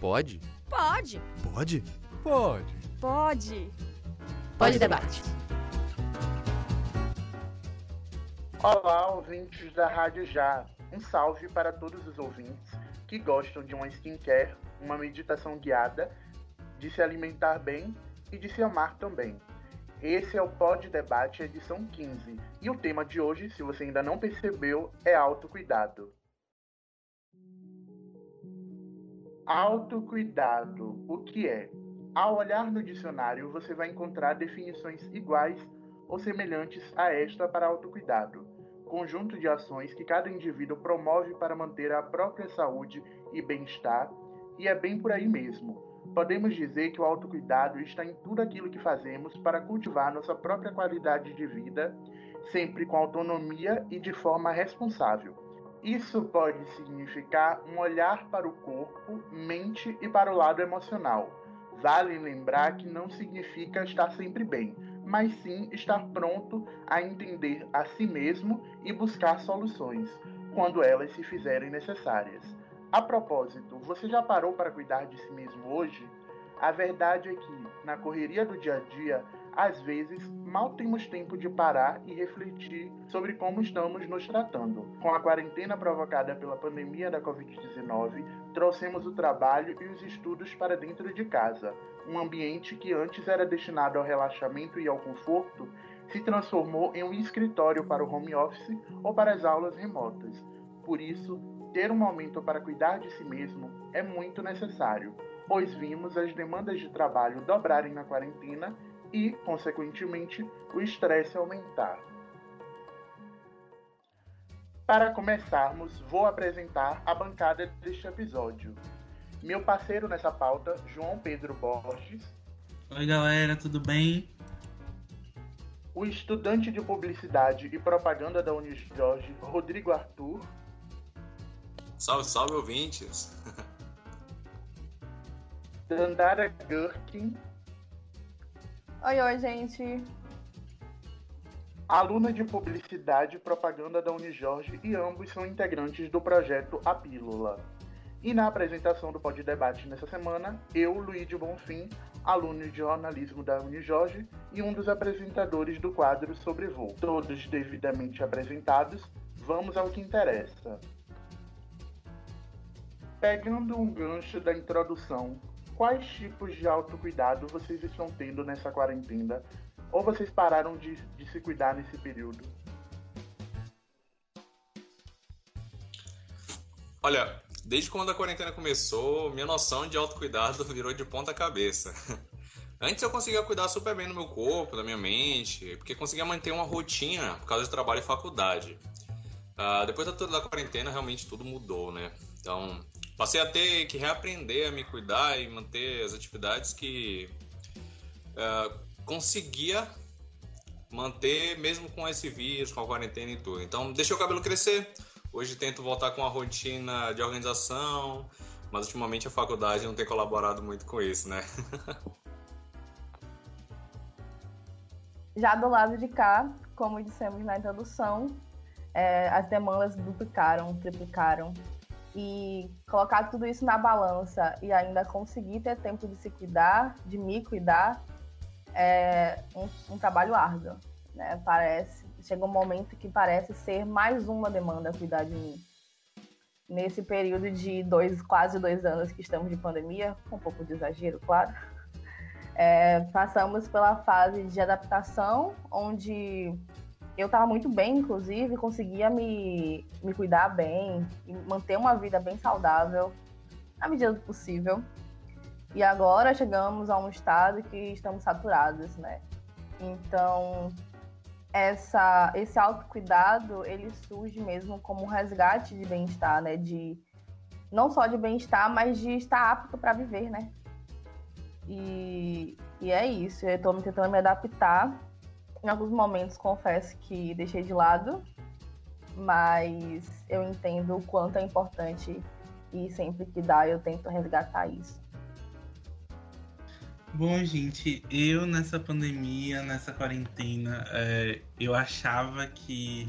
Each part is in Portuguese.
Pode? Pode. Pode? Pode. Pode. Pode debate. Olá, ouvintes da Rádio Já. Um salve para todos os ouvintes que gostam de uma skincare, uma meditação guiada, de se alimentar bem e de se amar também. Esse é o Pod Debate edição 15 e o tema de hoje, se você ainda não percebeu, é autocuidado. Autocuidado, o que é? Ao olhar no dicionário, você vai encontrar definições iguais ou semelhantes a esta para autocuidado, conjunto de ações que cada indivíduo promove para manter a própria saúde e bem-estar, e é bem por aí mesmo. Podemos dizer que o autocuidado está em tudo aquilo que fazemos para cultivar nossa própria qualidade de vida, sempre com autonomia e de forma responsável. Isso pode significar um olhar para o corpo, mente e para o lado emocional. Vale lembrar que não significa estar sempre bem, mas sim estar pronto a entender a si mesmo e buscar soluções, quando elas se fizerem necessárias. A propósito, você já parou para cuidar de si mesmo hoje? A verdade é que, na correria do dia a dia, às vezes mal temos tempo de parar e refletir sobre como estamos nos tratando. Com a quarentena provocada pela pandemia da Covid-19, trouxemos o trabalho e os estudos para dentro de casa. Um ambiente que antes era destinado ao relaxamento e ao conforto se transformou em um escritório para o home office ou para as aulas remotas. Por isso, ter um momento para cuidar de si mesmo é muito necessário, pois vimos as demandas de trabalho dobrarem na quarentena e, consequentemente, o estresse aumentar. Para começarmos, vou apresentar a bancada deste episódio. Meu parceiro nessa pauta, João Pedro Borges. Oi, galera, tudo bem? O estudante de publicidade e propaganda da Unijorge, Rodrigo Arthur. Salve, salve, ouvintes! Dandara Gurkin. Oi, oi, gente. Aluna de Publicidade e Propaganda da Unijorge e ambos são integrantes do projeto A Pílula. E na apresentação do Pod Debate nessa semana, eu, Luiz Bonfim, aluno de jornalismo da Unijorge e um dos apresentadores do quadro Sobre Voo. Todos devidamente apresentados, vamos ao que interessa. Pegando um gancho da introdução, quais tipos de autocuidado vocês estão tendo nessa quarentena? Ou vocês pararam de, de se cuidar nesse período? Olha, desde quando a quarentena começou, minha noção de autocuidado virou de ponta cabeça. Antes eu conseguia cuidar super bem do meu corpo, da minha mente, porque conseguia manter uma rotina por causa de trabalho e faculdade. Uh, depois da, da quarentena, realmente tudo mudou, né? Então, passei a ter que reaprender a me cuidar e manter as atividades que uh, conseguia manter mesmo com esse vírus, com a quarentena e tudo. Então, deixei o cabelo crescer. Hoje tento voltar com a rotina de organização, mas ultimamente a faculdade não tem colaborado muito com isso, né? Já do lado de cá, como dissemos na introdução, é, as demandas duplicaram, triplicaram. E colocar tudo isso na balança e ainda conseguir ter tempo de se cuidar, de me cuidar, é um, um trabalho árduo. Né? Parece, chega um momento que parece ser mais uma demanda cuidar de mim. Nesse período de dois, quase dois anos que estamos de pandemia, um pouco de exagero, claro, é, passamos pela fase de adaptação, onde eu estava muito bem, inclusive, conseguia me, me cuidar bem e manter uma vida bem saudável na medida do possível. E agora chegamos a um estado que estamos saturados, né? Então, essa, esse autocuidado, ele surge mesmo como um resgate de bem-estar, né? De, não só de bem-estar, mas de estar apto para viver, né? E, e é isso, eu estou tentando me adaptar em alguns momentos, confesso que deixei de lado, mas eu entendo o quanto é importante e sempre que dá eu tento resgatar isso. Bom, gente, eu nessa pandemia, nessa quarentena, é, eu achava que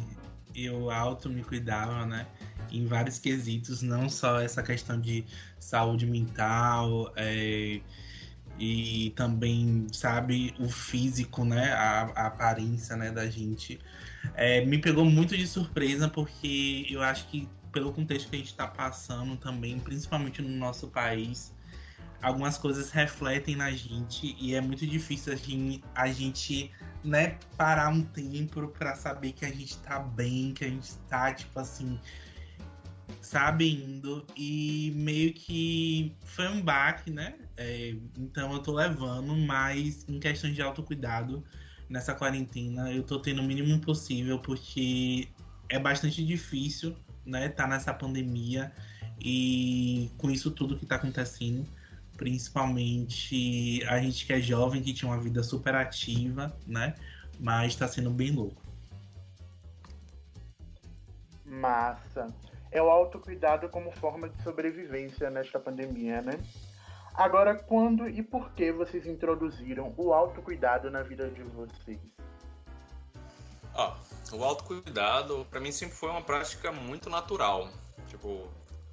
eu auto me cuidava, né? Em vários quesitos, não só essa questão de saúde mental, é, e também, sabe, o físico, né? A, a aparência né, da gente. É, me pegou muito de surpresa, porque eu acho que pelo contexto que a gente está passando também, principalmente no nosso país, algumas coisas refletem na gente e é muito difícil a gente, a gente né, parar um tempo para saber que a gente tá bem, que a gente tá, tipo assim, sabe, indo. E meio que foi um baque, né? É, então eu tô levando, mas em questões de autocuidado nessa quarentena, eu tô tendo o mínimo possível, porque é bastante difícil, né, tá nessa pandemia e com isso tudo que tá acontecendo principalmente a gente que é jovem, que tinha uma vida super ativa, né? Mas está sendo bem louco. Massa. É o autocuidado como forma de sobrevivência nesta pandemia, né? Agora, quando e por que vocês introduziram o autocuidado na vida de vocês? Ó, o autocuidado, para mim, sempre foi uma prática muito natural. Tipo,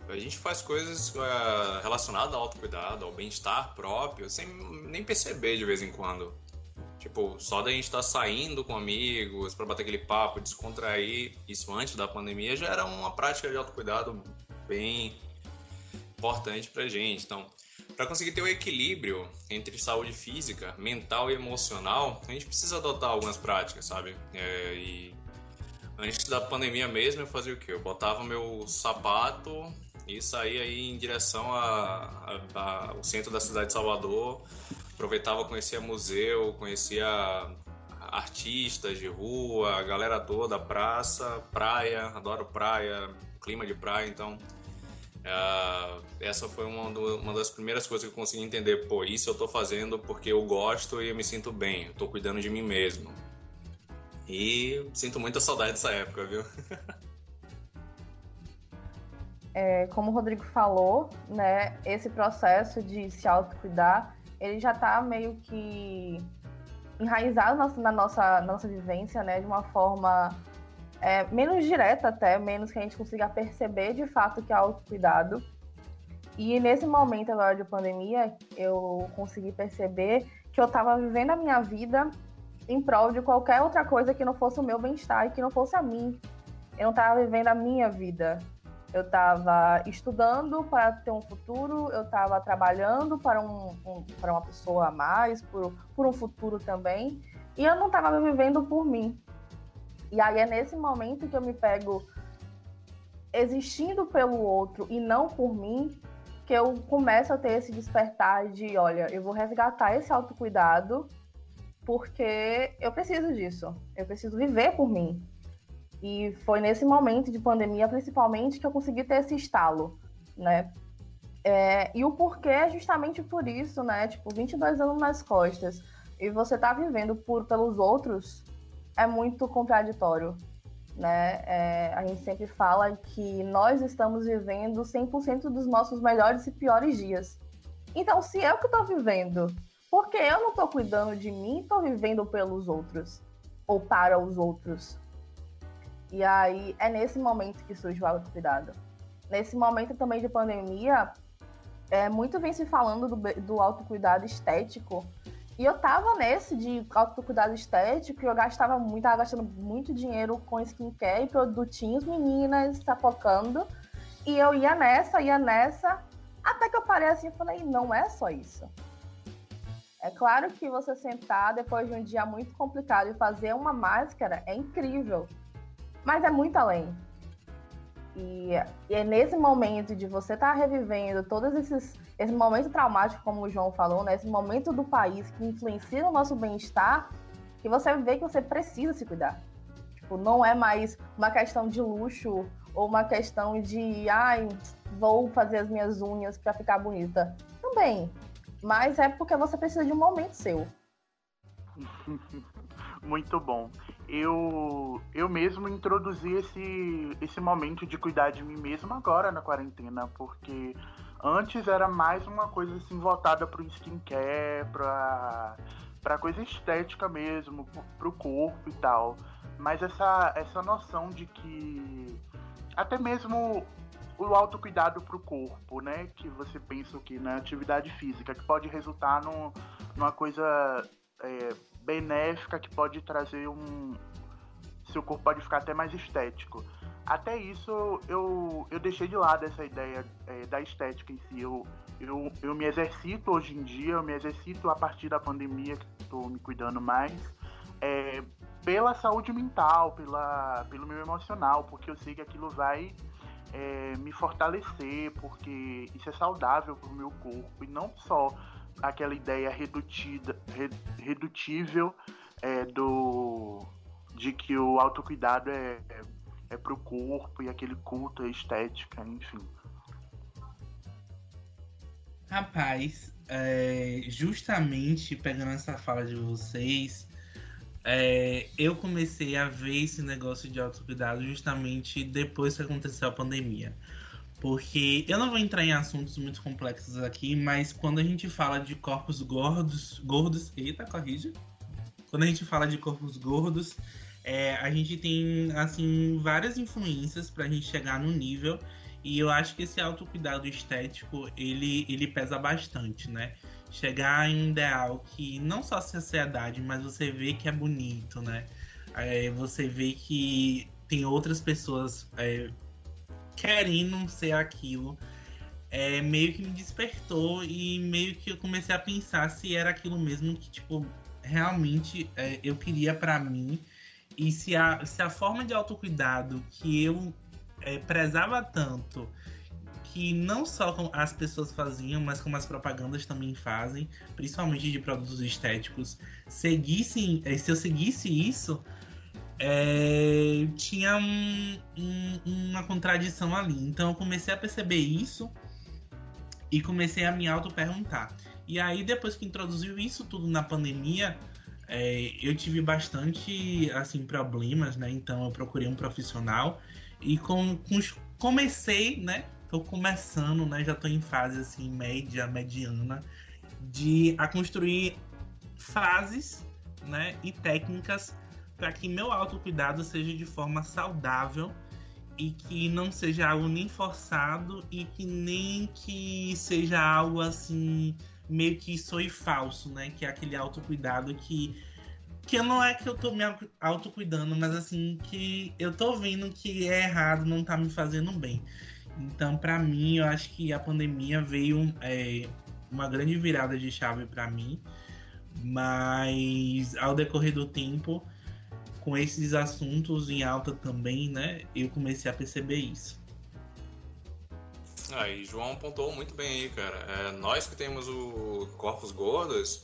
a gente faz coisas uh, relacionadas ao autocuidado, ao bem-estar próprio, sem nem perceber de vez em quando. Tipo, só da gente estar tá saindo com amigos para bater aquele papo, descontrair, isso antes da pandemia já era uma prática de autocuidado bem importante pra gente. Então, para conseguir ter o um equilíbrio entre saúde física, mental e emocional, a gente precisa adotar algumas práticas, sabe? É, e antes da pandemia mesmo, eu fazia o quê? Eu botava meu sapato e saía aí em direção ao centro da cidade de Salvador. Aproveitava, conhecia museu, conhecia artistas de rua, a galera toda, praça, praia, adoro praia, clima de praia, então uh, essa foi uma, do, uma, das primeiras coisas que eu consegui entender, pô, isso eu tô fazendo porque eu gosto e eu me sinto bem, eu tô cuidando de mim mesmo. E sinto muita saudade dessa época, viu? é, como o Rodrigo falou, né, esse processo de se autocuidar, ele já está meio que enraizado na nossa, na nossa vivência, né, de uma forma é, menos direta até, menos que a gente consiga perceber de fato que é autocuidado. E nesse momento agora de pandemia, eu consegui perceber que eu estava vivendo a minha vida em prol de qualquer outra coisa que não fosse o meu bem-estar e que não fosse a mim. Eu não estava vivendo a minha vida, eu estava estudando para ter um futuro, eu estava trabalhando para, um, um, para uma pessoa a mais, por, por um futuro também, e eu não estava vivendo por mim. E aí é nesse momento que eu me pego existindo pelo outro e não por mim, que eu começo a ter esse despertar de, olha, eu vou resgatar esse autocuidado porque eu preciso disso. Eu preciso viver por mim. E foi nesse momento de pandemia, principalmente, que eu consegui ter esse estalo, né? É, e o porquê é justamente por isso, né? Tipo, 22 anos nas costas e você tá vivendo por pelos outros é muito contraditório, né? É, a gente sempre fala que nós estamos vivendo 100% dos nossos melhores e piores dias. Então, se eu que tô vivendo, por que eu não tô cuidando de mim e tô vivendo pelos outros? Ou para os outros? E aí é nesse momento que surge o autocuidado. Nesse momento também de pandemia, é, muito vem se falando do, do autocuidado estético. E eu tava nesse de autocuidado estético e eu gastava muito, tava gastando muito dinheiro com skincare e produtinhos, meninas, focando. E eu ia nessa, ia nessa, até que eu parei assim e falei, não é só isso. É claro que você sentar depois de um dia muito complicado e fazer uma máscara é incrível mas é muito além. E, e é nesse momento de você estar tá revivendo todos esses esse momento traumático, como o João falou, né? Esse momento do país que influencia o nosso bem-estar, que você vê que você precisa se cuidar. Tipo, não é mais uma questão de luxo ou uma questão de, ai, vou fazer as minhas unhas para ficar bonita. Também. Mas é porque você precisa de um momento seu. Muito bom eu, eu mesmo introduzi esse, esse momento de cuidar de mim mesmo agora na quarentena, porque antes era mais uma coisa assim voltada para o skincare, para para coisa estética mesmo, para o corpo e tal. mas essa, essa noção de que até mesmo o autocuidado para o corpo, né? Que você pensa que na atividade física, que pode resultar num, numa coisa é, benéfica, que pode trazer um. Seu corpo pode ficar até mais estético. Até isso eu, eu deixei de lado essa ideia é, da estética em si. Eu, eu, eu me exercito hoje em dia, eu me exercito a partir da pandemia, que estou me cuidando mais, é, pela saúde mental, pela, pelo meu emocional, porque eu sei que aquilo vai é, me fortalecer, porque isso é saudável para o meu corpo e não só aquela ideia redutida, redutível é, do de que o autocuidado é, é, é para o corpo e aquele culto à estética, enfim. Rapaz, é, justamente pegando essa fala de vocês, é, eu comecei a ver esse negócio de autocuidado justamente depois que aconteceu a pandemia. Porque eu não vou entrar em assuntos muito complexos aqui, mas quando a gente fala de corpos gordos, gordos, eita, corrige. Quando a gente fala de corpos gordos, é, a gente tem assim várias influências para a gente chegar no nível e eu acho que esse autocuidado estético ele, ele pesa bastante, né? chegar em um ideal que não só a sociedade, mas você vê que é bonito, né? É, você vê que tem outras pessoas é, querendo ser aquilo. É, meio que me despertou e meio que eu comecei a pensar se era aquilo mesmo que, tipo, realmente é, eu queria para mim. E se a, se a forma de autocuidado que eu é, prezava tanto que não só as pessoas faziam, mas como as propagandas também fazem, principalmente de produtos estéticos, seguissem, eh, se eu seguisse isso, é, tinha um, um, uma contradição ali. Então eu comecei a perceber isso e comecei a me auto-perguntar. E aí, depois que introduziu isso tudo na pandemia, é, eu tive bastante assim problemas, né? Então eu procurei um profissional e com, com comecei, né, tô começando, né? Já tô em fase assim, média, mediana, de a construir frases, né? E técnicas para que meu autocuidado seja de forma saudável e que não seja algo nem forçado e que nem que seja algo assim meio que soe falso, né? Que é aquele autocuidado que que não é que eu tô me autocuidando, mas assim que eu tô vendo que é errado, não tá me fazendo bem. Então, para mim, eu acho que a pandemia veio é, uma grande virada de chave para mim, mas ao decorrer do tempo, com esses assuntos em alta também, né, eu comecei a perceber isso. Ah, João pontuou muito bem aí, cara. É, nós que temos o corpos gordos,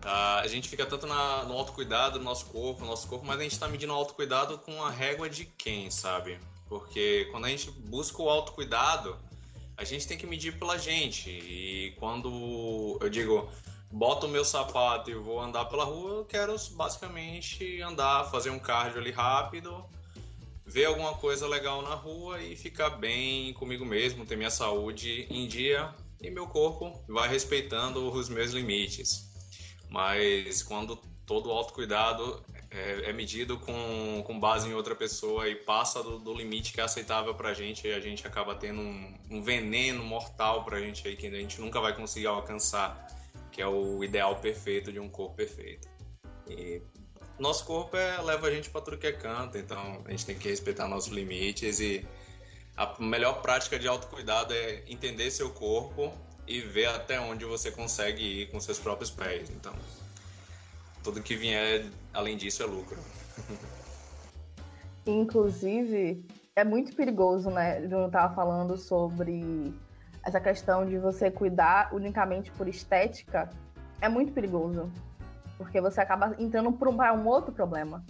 tá, a gente fica tanto na, no autocuidado do nosso corpo, nosso corpo, mas a gente está medindo o autocuidado com a régua de quem, sabe? Porque quando a gente busca o autocuidado, a gente tem que medir pela gente. E quando eu digo, boto o meu sapato e vou andar pela rua, eu quero basicamente andar, fazer um cardio ali rápido, ver alguma coisa legal na rua e ficar bem comigo mesmo, ter minha saúde em dia e meu corpo vai respeitando os meus limites. Mas quando todo o autocuidado é, é, medido com, com base em outra pessoa e passa do, do limite que é aceitável pra gente a gente acaba tendo um, um, veneno mortal pra gente aí que a gente nunca vai conseguir alcançar, que é o ideal perfeito de um corpo perfeito. E nosso corpo é, leva a gente para tudo que é canto, então a gente tem que respeitar nossos limites e a melhor prática de autocuidado é entender seu corpo e ver até onde você consegue ir com seus próprios pés. Então, tudo que vier além disso é lucro. Inclusive, é muito perigoso, né? Eu estava falando sobre essa questão de você cuidar unicamente por estética. É muito perigoso. Porque você acaba entrando para um outro problema,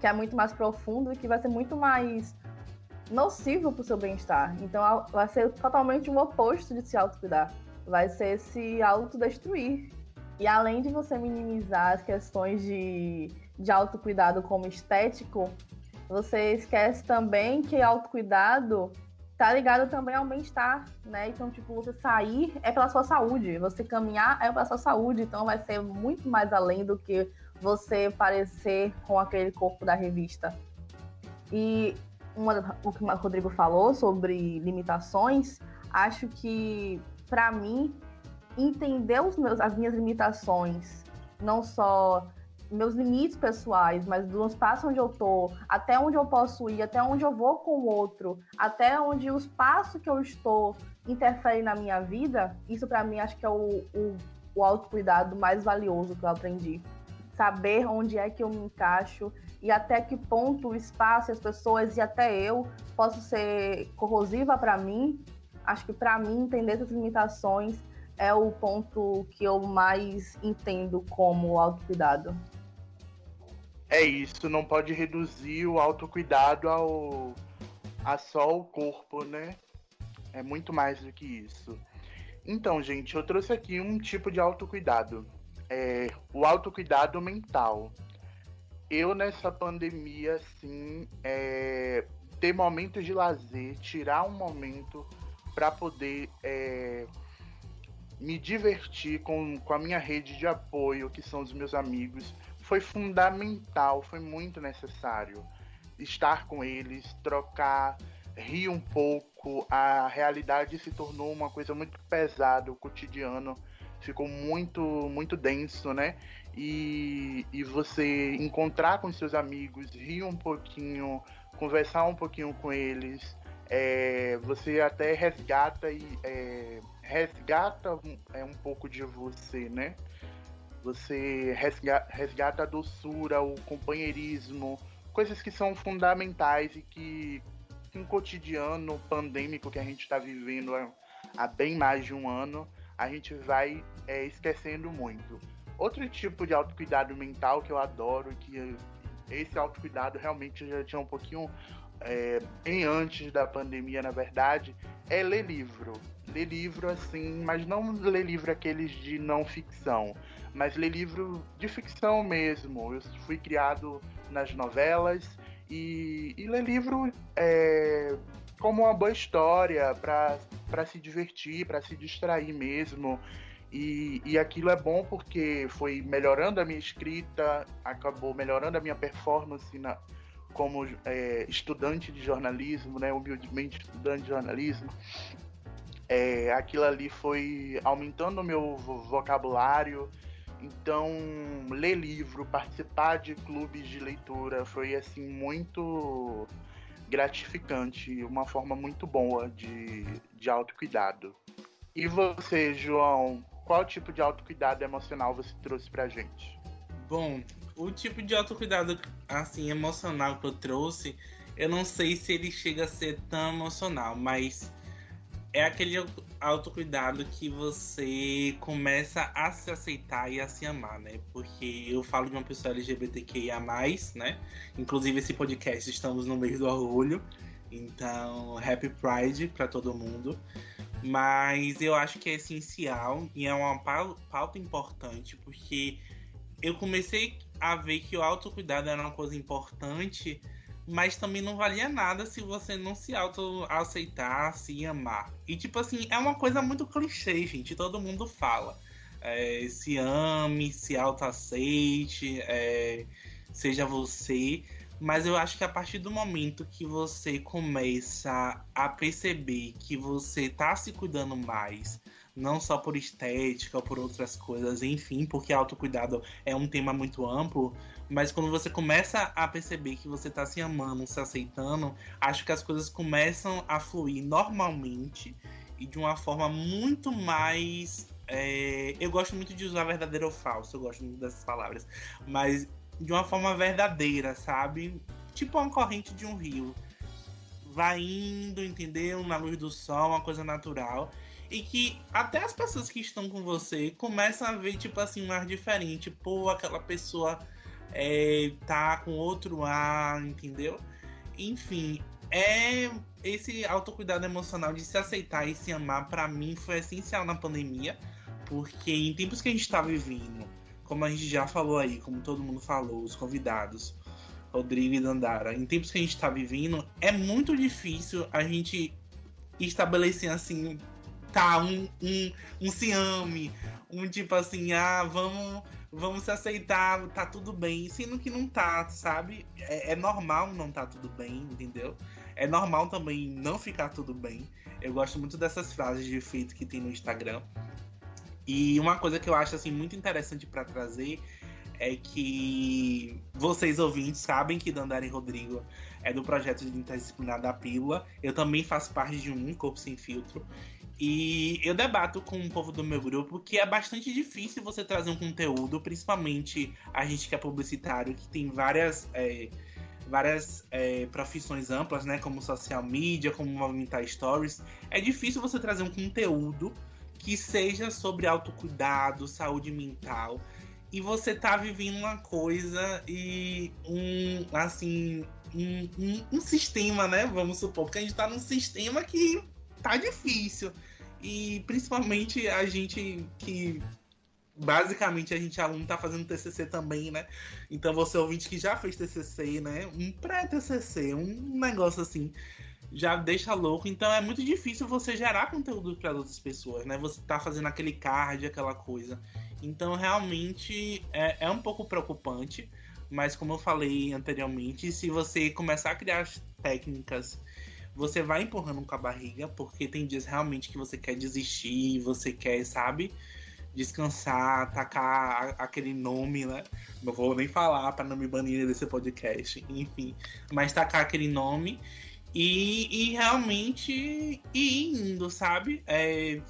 que é muito mais profundo e que vai ser muito mais nocivo para o seu bem-estar. Então, vai ser totalmente o oposto de se autocuidar. Vai ser se autodestruir e além de você minimizar as questões de, de autocuidado como estético, você esquece também que autocuidado tá ligado também ao bem-estar, né? Então, tipo, você sair é pela sua saúde, você caminhar é pela sua saúde, então vai ser muito mais além do que você parecer com aquele corpo da revista. E uma, o que o Rodrigo falou sobre limitações, acho que, para mim, entender os meus, as minhas limitações, não só meus limites pessoais, mas do espaço onde eu tô, até onde eu posso ir, até onde eu vou com o outro, até onde o espaço que eu estou interfere na minha vida, isso para mim acho que é o, o, o autocuidado mais valioso que eu aprendi. Saber onde é que eu me encaixo e até que ponto o espaço, as pessoas e até eu posso ser corrosiva para mim. Acho que para mim entender essas limitações é o ponto que eu mais entendo como autocuidado. É isso, não pode reduzir o autocuidado ao a só o corpo, né? É muito mais do que isso. Então, gente, eu trouxe aqui um tipo de autocuidado. É o autocuidado mental. Eu, nessa pandemia, assim, é, ter momentos de lazer, tirar um momento para poder é, me divertir com, com a minha rede de apoio, que são os meus amigos, foi fundamental, foi muito necessário estar com eles, trocar, rir um pouco. A realidade se tornou uma coisa muito pesada, o cotidiano ficou muito, muito denso, né? E, e você encontrar com seus amigos, rir um pouquinho, conversar um pouquinho com eles, é, você até resgata e é, resgata é, um pouco de você, né? Você resgata a doçura, o companheirismo, coisas que são fundamentais e que um cotidiano pandêmico que a gente está vivendo há bem mais de um ano, a gente vai é, esquecendo muito. Outro tipo de autocuidado mental que eu adoro, que esse autocuidado realmente já tinha um pouquinho é, em antes da pandemia, na verdade, é ler livro. Ler livro assim, mas não ler livro aqueles de não ficção mas ler livro de ficção mesmo. Eu fui criado nas novelas e, e ler livro é, como uma boa história para se divertir, para se distrair mesmo. E, e aquilo é bom porque foi melhorando a minha escrita, acabou melhorando a minha performance na, como é, estudante de jornalismo, né, humildemente estudante de jornalismo. É, aquilo ali foi aumentando o meu vocabulário, então, ler livro, participar de clubes de leitura foi assim muito gratificante, uma forma muito boa de, de autocuidado. E você, João, qual tipo de autocuidado emocional você trouxe pra gente? Bom, o tipo de autocuidado assim emocional que eu trouxe, eu não sei se ele chega a ser tão emocional, mas é aquele autocuidado que você começa a se aceitar e a se amar, né? Porque eu falo de uma pessoa LGBTQIA, né? Inclusive, esse podcast estamos no mês do orgulho. Então, Happy Pride para todo mundo. Mas eu acho que é essencial e é uma pauta importante porque eu comecei a ver que o autocuidado era uma coisa importante mas também não valia nada se você não se auto-aceitar, se amar. E, tipo assim, é uma coisa muito clichê, gente. Todo mundo fala. É, se ame, se auto-aceite, é, seja você. Mas eu acho que a partir do momento que você começa a perceber que você tá se cuidando mais, não só por estética ou por outras coisas, enfim, porque autocuidado é um tema muito amplo, mas quando você começa a perceber que você tá se amando, se aceitando, acho que as coisas começam a fluir normalmente e de uma forma muito mais. É... Eu gosto muito de usar verdadeiro ou falso, eu gosto muito dessas palavras, mas de uma forma verdadeira, sabe? Tipo uma corrente de um rio. Vai indo, entendeu? Na luz do sol, uma coisa natural e que até as pessoas que estão com você começam a ver, tipo assim, um ar diferente. Pô, aquela pessoa é, tá com outro ar, entendeu? Enfim, é esse autocuidado emocional de se aceitar e se amar, para mim, foi essencial na pandemia, porque em tempos que a gente tá vivendo, como a gente já falou aí, como todo mundo falou, os convidados, Rodrigo e Dandara, em tempos que a gente tá vivendo, é muito difícil a gente estabelecer assim tá, um, um, um ciame, um tipo assim, ah, vamos, vamos se aceitar, tá tudo bem, sendo que não tá, sabe? É, é normal não tá tudo bem, entendeu? É normal também não ficar tudo bem. Eu gosto muito dessas frases de efeito que tem no Instagram. E uma coisa que eu acho assim muito interessante para trazer é que vocês ouvintes sabem que Dandara e Rodrigo é do projeto de interdisciplinar da Pílula. Eu também faço parte de um Corpo Sem Filtro. E eu debato com o povo do meu grupo que é bastante difícil você trazer um conteúdo, principalmente a gente que é publicitário, que tem várias, é, várias é, profissões amplas, né? Como social media, como movimentar stories. É difícil você trazer um conteúdo que seja sobre autocuidado, saúde mental. E você tá vivendo uma coisa e um, assim, um, um, um sistema, né? Vamos supor, porque a gente tá num sistema que tá difícil. E principalmente a gente que basicamente a gente aluno tá fazendo TCC também, né? Então você ouvinte que já fez TCC, né? Um pré-TCC, um negócio assim, já deixa louco. Então é muito difícil você gerar conteúdo para outras pessoas, né? Você tá fazendo aquele card, aquela coisa. Então realmente é, é um pouco preocupante. Mas como eu falei anteriormente, se você começar a criar técnicas você vai empurrando com a barriga, porque tem dias realmente que você quer desistir, você quer, sabe, descansar, tacar aquele nome, né? Não vou nem falar para não me banir desse podcast, enfim, mas tacar aquele nome e, e realmente ir indo, sabe? É,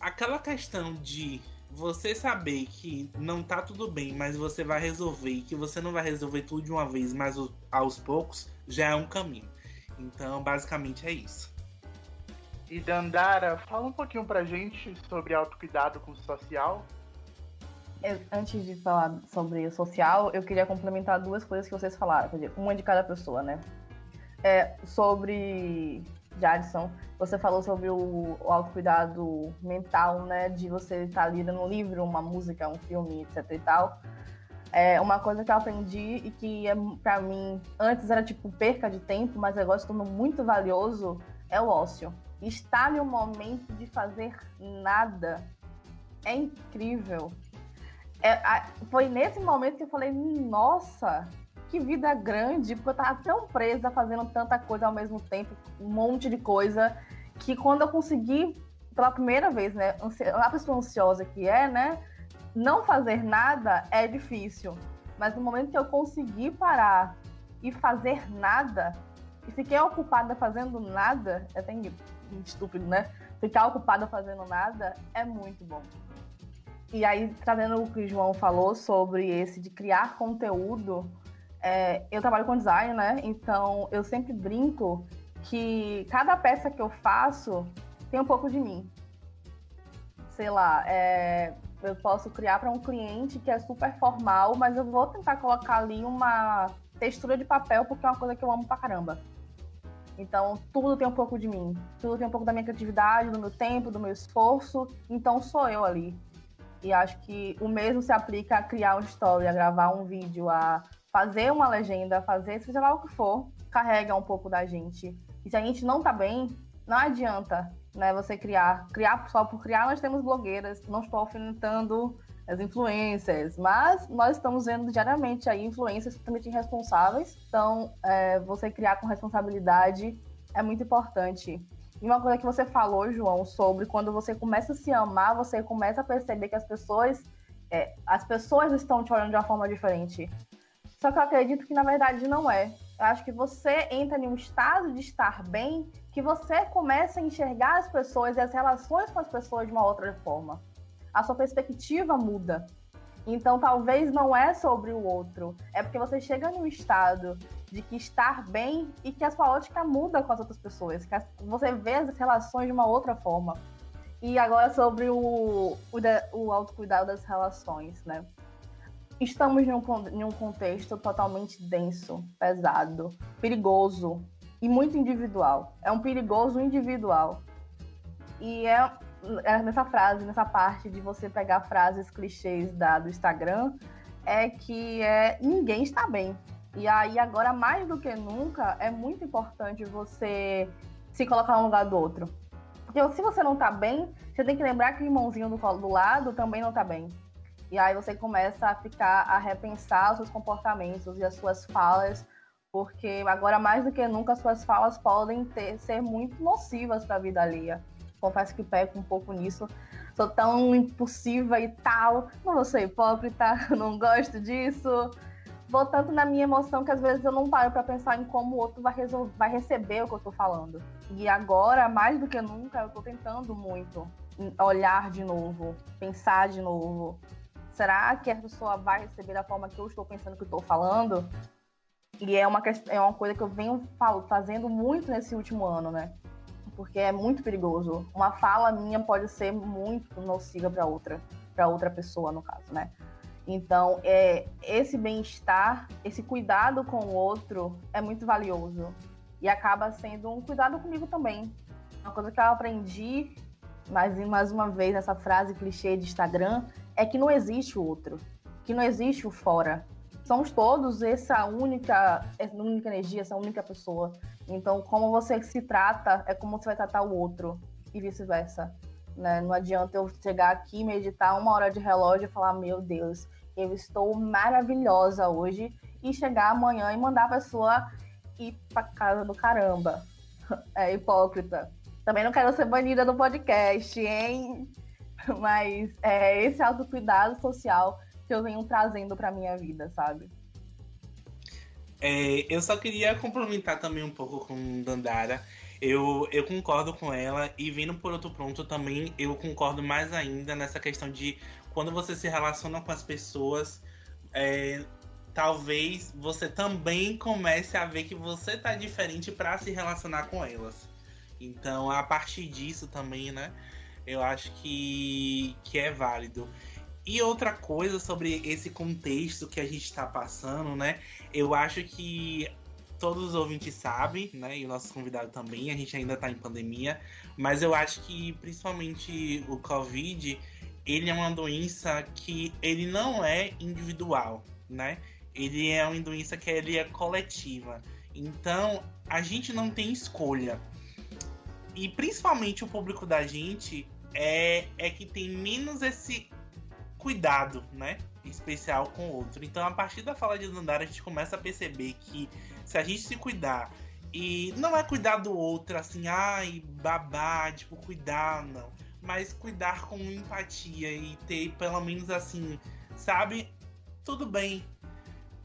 aquela questão de você saber que não tá tudo bem, mas você vai resolver e que você não vai resolver tudo de uma vez, mas aos poucos, já é um caminho. Então, basicamente é isso. E Dandara, fala um pouquinho pra gente sobre autocuidado com o social. Antes de falar sobre o social, eu queria complementar duas coisas que vocês falaram, quer dizer, uma de cada pessoa, né? É, sobre Jadson, você falou sobre o, o autocuidado mental, né? De você estar lendo um livro, uma música, um filme, etc e tal. É uma coisa que eu aprendi e que é, para mim antes era tipo perca de tempo, mas agora se tornou muito valioso é o ócio. Estar no momento de fazer nada é incrível. É, foi nesse momento que eu falei, nossa, que vida grande, porque eu tava tão presa fazendo tanta coisa ao mesmo tempo, um monte de coisa, que quando eu consegui, pela primeira vez, né, a pessoa ansiosa que é, né, não fazer nada é difícil. Mas no momento que eu consegui parar e fazer nada, e fiquei ocupada fazendo nada, é até estúpido, né? Ficar ocupada fazendo nada é muito bom. E aí, trazendo o que o João falou sobre esse de criar conteúdo, é, eu trabalho com design, né? Então eu sempre brinco que cada peça que eu faço tem um pouco de mim. Sei lá, é, eu posso criar para um cliente que é super formal, mas eu vou tentar colocar ali uma textura de papel porque é uma coisa que eu amo pra caramba. Então, tudo tem um pouco de mim. Tudo tem um pouco da minha criatividade, do meu tempo, do meu esforço. Então, sou eu ali. E acho que o mesmo se aplica a criar uma história, a gravar um vídeo, a fazer uma legenda, fazer seja lá o que for, carrega um pouco da gente. E se a gente não tá bem, não adianta né, você criar. Criar só por criar, nós temos blogueiras, não estou alfinetando as influências, mas nós estamos vendo diariamente aí influências totalmente irresponsáveis. Então, é, você criar com responsabilidade é muito importante. E uma coisa que você falou, João, sobre quando você começa a se amar, você começa a perceber que as pessoas, é, as pessoas estão te olhando de uma forma diferente. Só que eu acredito que na verdade não é. Eu acho que você entra em um estado de estar bem que você começa a enxergar as pessoas e as relações com as pessoas de uma outra forma. A sua perspectiva muda. Então, talvez não é sobre o outro, é porque você chega num estado de que estar bem e que a sua ótica muda com as outras pessoas, que você vê as relações de uma outra forma. E agora sobre o, o, o autocuidado das relações, né? Estamos em um, em um contexto totalmente denso, pesado, perigoso e muito individual. É um perigoso individual. E é, é nessa frase, nessa parte de você pegar frases clichês da, do Instagram, é que é, ninguém está bem. E aí, agora, mais do que nunca, é muito importante você se colocar no lugar do outro. Porque se você não tá bem, você tem que lembrar que o irmãozinho do, do lado também não tá bem. E aí você começa a ficar a repensar os seus comportamentos e as suas falas, porque agora mais do que nunca as suas falas podem ter, ser muito nocivas para a vida alheia. Confesso que peco um pouco nisso. Sou tão impulsiva e tal, não vou ser hipócrita, não gosto disso. Vou tanto na minha emoção que às vezes eu não paro para pensar em como o outro vai, vai receber o que eu tô falando. E agora, mais do que nunca, eu tô tentando muito olhar de novo, pensar de novo, será que a pessoa vai receber da forma que eu estou pensando que estou falando? E é uma, é uma coisa que eu venho fazendo muito nesse último ano, né? Porque é muito perigoso. Uma fala minha pode ser muito nociva para outra, para outra pessoa, no caso, né? Então, é, esse bem-estar, esse cuidado com o outro é muito valioso. E acaba sendo um cuidado comigo também. Uma coisa que eu aprendi, mas mais uma vez, nessa frase clichê de Instagram, é que não existe o outro, que não existe o fora. Somos todos essa única, essa única energia, essa única pessoa. Então, como você se trata, é como você vai tratar o outro e vice-versa. Né? Não adianta eu chegar aqui, meditar uma hora de relógio e falar: Meu Deus, eu estou maravilhosa hoje, e chegar amanhã e mandar a pessoa ir pra casa do caramba. É hipócrita. Também não quero ser banida do podcast, hein? Mas é esse autocuidado social que eu venho trazendo para minha vida, sabe? É, eu só queria complementar também um pouco com Dandara. Eu, eu concordo com ela e vindo por outro ponto também, eu concordo mais ainda nessa questão de quando você se relaciona com as pessoas, é, talvez você também comece a ver que você tá diferente para se relacionar com elas. Então, a partir disso também, né? Eu acho que, que é válido. E outra coisa sobre esse contexto que a gente está passando, né? Eu acho que todos os ouvintes sabem, né? E o nosso convidado também, a gente ainda está em pandemia, mas eu acho que principalmente o Covid, ele é uma doença que ele não é individual, né? Ele é uma doença que ele é coletiva. Então, a gente não tem escolha. E principalmente o público da gente é, é que tem menos esse cuidado, né? Especial com o outro. Então, a partir da fala de Dandara, a gente começa a perceber que se a gente se cuidar e não é cuidar do outro assim, ai, babá, tipo, cuidar, não. Mas cuidar com empatia e ter pelo menos assim, sabe? Tudo bem.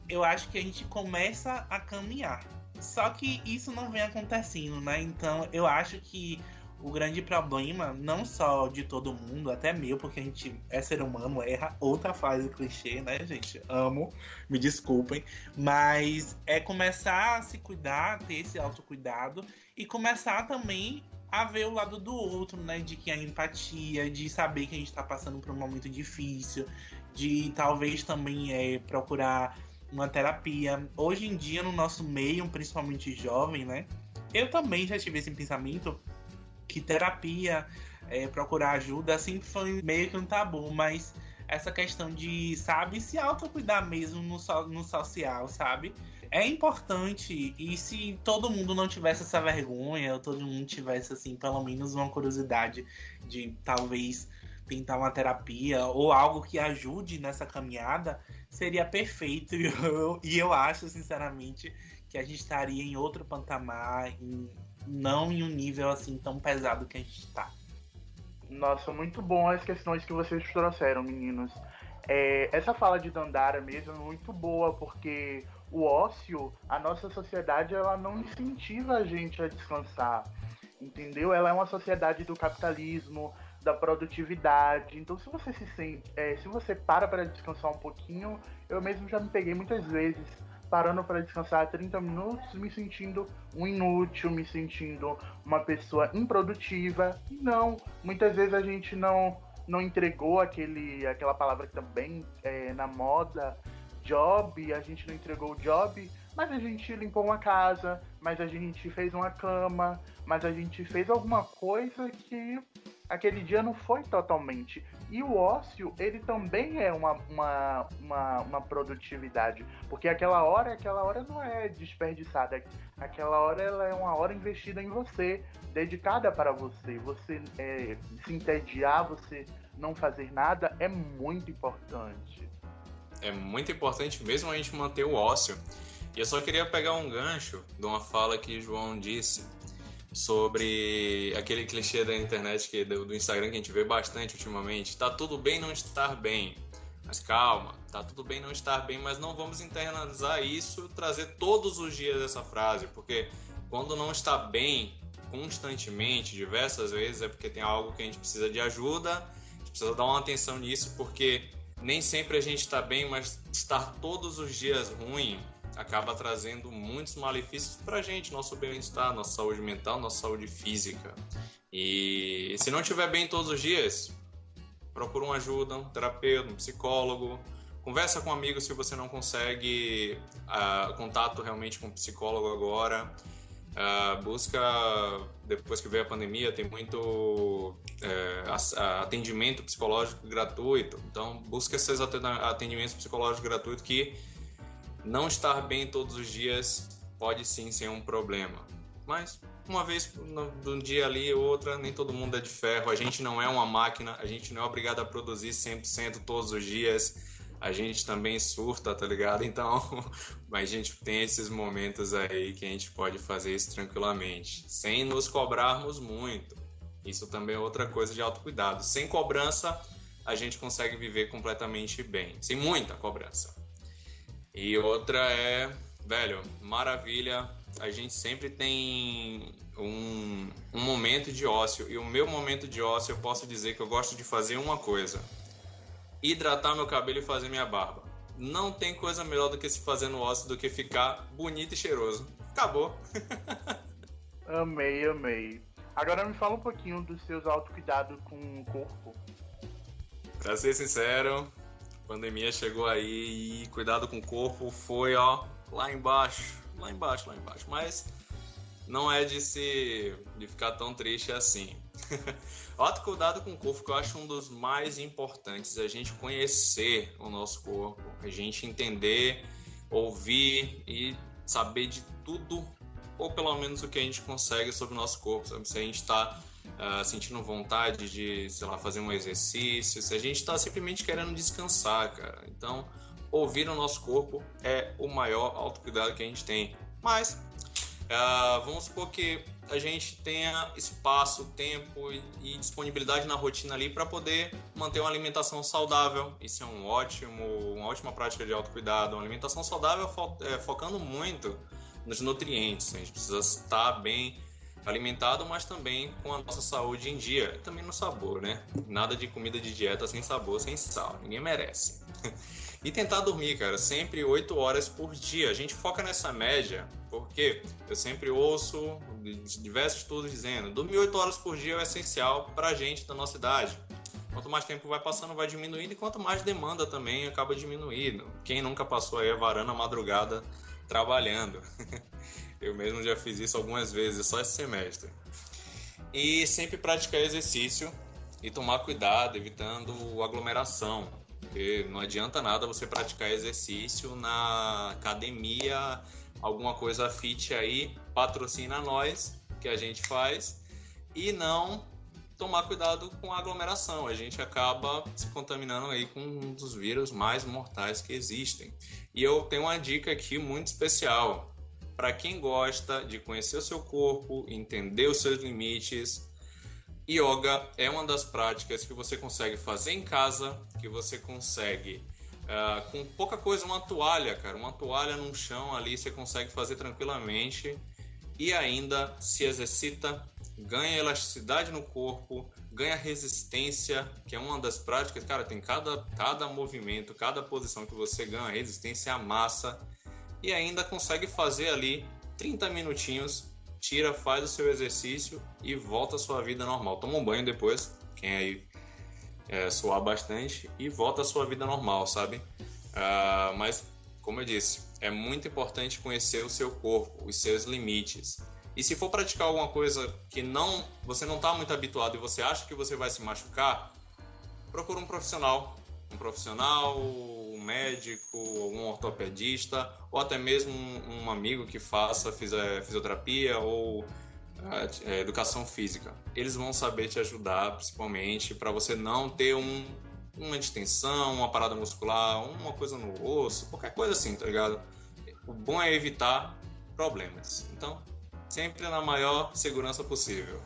Eu acho que a gente começa a caminhar. Só que isso não vem acontecendo, né? Então eu acho que o grande problema, não só de todo mundo, até meu, porque a gente é ser humano, erra, outra fase clichê, né, gente? Amo, me desculpem. Mas é começar a se cuidar, ter esse autocuidado e começar também a ver o lado do outro, né? De que a empatia, de saber que a gente está passando por um momento difícil, de talvez também é, procurar uma terapia. Hoje em dia, no nosso meio, principalmente jovem, né? Eu também já tive esse pensamento que terapia, é, procurar ajuda, sempre foi meio que um tabu, mas essa questão de, sabe, se autocuidar mesmo no, so, no social, sabe? É importante, e se todo mundo não tivesse essa vergonha, ou todo mundo tivesse, assim, pelo menos uma curiosidade de talvez tentar uma terapia ou algo que ajude nessa caminhada, seria perfeito. E eu, eu acho, sinceramente, que a gente estaria em outro patamar, em, não em um nível assim tão pesado que a gente tá. Nossa, muito bom as questões que vocês trouxeram, meninos. É, essa fala de Dandara mesmo é muito boa, porque o ócio, a nossa sociedade, ela não incentiva a gente a descansar, entendeu? Ela é uma sociedade do capitalismo, da produtividade. Então, se você se sente, é, se você para para descansar um pouquinho, eu mesmo já me peguei muitas vezes parando para descansar 30 minutos, me sentindo um inútil, me sentindo uma pessoa improdutiva. Não, muitas vezes a gente não não entregou aquele aquela palavra que também é na moda, job, a gente não entregou o job, mas a gente limpou uma casa, mas a gente fez uma cama, mas a gente fez alguma coisa que aquele dia não foi totalmente. E o ócio, ele também é uma, uma, uma, uma, produtividade. Porque aquela hora, aquela hora não é desperdiçada. Aquela hora ela é uma hora investida em você, dedicada para você. Você é, se entediar, você não fazer nada é muito importante. É muito importante mesmo a gente manter o ócio. E eu só queria pegar um gancho de uma fala que João disse sobre aquele clichê da internet que do, do, Instagram que a gente vê bastante ultimamente. Tá tudo bem não estar bem. Mas calma, tá tudo bem não estar bem, mas não vamos internalizar isso, trazer todos os dias essa frase, porque quando não está bem constantemente, diversas vezes, é porque tem algo que a gente precisa de ajuda, a gente precisa dar uma atenção nisso, porque nem sempre a gente está bem, mas estar todos os dias ruim acaba trazendo muitos malefícios para a gente, nosso bem-estar, nossa saúde mental, nossa saúde física. E se não estiver bem todos os dias, procura uma ajuda, um terapeuta, um psicólogo. Conversa com um amigo se você não consegue uh, contato realmente com um psicólogo agora. Uh, busca, depois que veio a pandemia, tem muito uh, atendimento psicológico gratuito. Então, busca esses atendimentos psicológicos gratuitos que não estar bem todos os dias pode sim ser um problema. Mas uma vez de um dia ali outra, nem todo mundo é de ferro. A gente não é uma máquina, a gente não é obrigado a produzir 100% todos os dias. A gente também surta, tá ligado? Então, a gente tem esses momentos aí que a gente pode fazer isso tranquilamente, sem nos cobrarmos muito. Isso também é outra coisa de autocuidado. Sem cobrança, a gente consegue viver completamente bem. Sem muita cobrança. E outra é, velho, maravilha. A gente sempre tem um, um momento de ócio. E o meu momento de ócio, eu posso dizer que eu gosto de fazer uma coisa: hidratar meu cabelo e fazer minha barba. Não tem coisa melhor do que se fazer no ócio do que ficar bonito e cheiroso. Acabou. amei, amei. Agora me fala um pouquinho dos seus autocuidados com o corpo. Pra ser sincero, pandemia chegou aí e cuidado com o corpo foi, ó, lá embaixo, lá embaixo, lá embaixo. Mas não é de se de ficar tão triste assim. Autocuidado com o corpo que eu acho um dos mais importantes, é a gente conhecer o nosso corpo, a gente entender, ouvir e saber de tudo, ou pelo menos o que a gente consegue sobre o nosso corpo, sabe? Se a gente está uh, sentindo vontade de, sei lá, fazer um exercício, se a gente está simplesmente querendo descansar, cara. Então, ouvir o nosso corpo é o maior autocuidado que a gente tem. Mas, uh, vamos supor que a gente tenha espaço, tempo e, e disponibilidade na rotina ali para poder manter uma alimentação saudável. Isso é um ótimo, uma ótima prática de autocuidado. Uma alimentação saudável fo é, focando muito nos nutrientes. A gente precisa estar bem alimentado, mas também com a nossa saúde em dia. E também no sabor, né? Nada de comida de dieta sem sabor, sem sal. Ninguém merece. e tentar dormir, cara, sempre 8 horas por dia. A gente foca nessa média, porque eu sempre ouço diversos estudos dizendo dormir 8 horas por dia é essencial pra gente da nossa idade. Quanto mais tempo vai passando, vai diminuindo, e quanto mais demanda também acaba diminuindo. Quem nunca passou aí a varanda madrugada trabalhando? Eu mesmo já fiz isso algumas vezes, só esse semestre. E sempre praticar exercício e tomar cuidado, evitando aglomeração. Porque não adianta nada você praticar exercício na academia, alguma coisa fit aí, patrocina nós, que a gente faz, e não tomar cuidado com a aglomeração. A gente acaba se contaminando aí com um dos vírus mais mortais que existem. E eu tenho uma dica aqui muito especial para quem gosta de conhecer o seu corpo, entender os seus limites. Yoga é uma das práticas que você consegue fazer em casa, que você consegue uh, com pouca coisa, uma toalha, cara, uma toalha num chão ali você consegue fazer tranquilamente e ainda se exercita, ganha elasticidade no corpo, ganha resistência, que é uma das práticas, cara, tem cada, cada movimento, cada posição que você ganha resistência à massa e ainda consegue fazer ali 30 minutinhos, tira, faz o seu exercício e volta à sua vida normal. Toma um banho depois, quem aí é, suar bastante, e volta à sua vida normal, sabe? Uh, mas, como eu disse, é muito importante conhecer o seu corpo, os seus limites. E se for praticar alguma coisa que não você não está muito habituado e você acha que você vai se machucar, procura um profissional, um profissional, médico, algum ortopedista ou até mesmo um, um amigo que faça fisioterapia ou é, educação física. Eles vão saber te ajudar, principalmente para você não ter um, uma distensão, uma parada muscular, uma coisa no osso, qualquer coisa assim, tá ligado? O bom é evitar problemas. Então, sempre na maior segurança possível.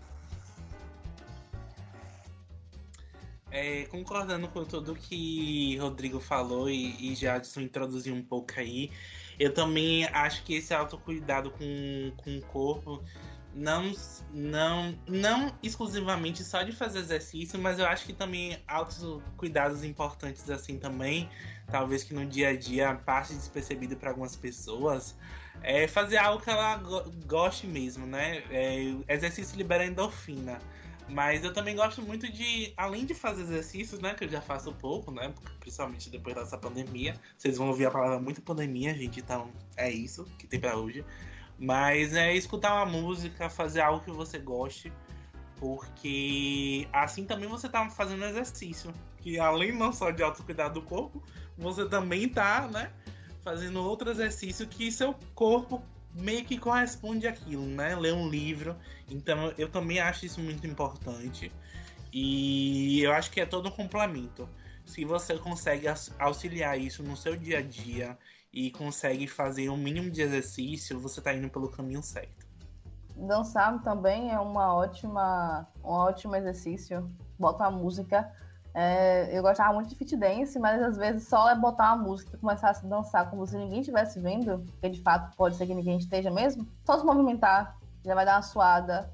É, concordando com tudo que Rodrigo falou e, e Jadson introduziu um pouco aí, eu também acho que esse autocuidado com, com o corpo não, não, não exclusivamente só de fazer exercício, mas eu acho que também autocuidados importantes assim também, talvez que no dia a dia passe despercebido para algumas pessoas, é fazer algo que ela goste mesmo, né? É, exercício libera endorfina. Mas eu também gosto muito de, além de fazer exercícios, né? Que eu já faço pouco, né? Principalmente depois dessa pandemia. Vocês vão ouvir a palavra muito pandemia, gente. Então é isso que tem pra hoje. Mas é escutar uma música, fazer algo que você goste. Porque assim também você tá fazendo exercício. Que além não só de autocuidado do corpo, você também tá, né? fazendo outro exercício que seu corpo meio que corresponde àquilo, né? Ler um livro. Então eu também acho isso muito importante. E eu acho que é todo um complemento. Se você consegue auxiliar isso no seu dia a dia e consegue fazer um mínimo de exercício, você está indo pelo caminho certo. Dançar também é uma ótima, um ótimo exercício. Bota a música é, eu gostava muito de fit dance, mas às vezes só é botar uma música e começar a se dançar como se ninguém estivesse vendo, porque de fato pode ser que ninguém esteja mesmo. Só se movimentar, já vai dar uma suada.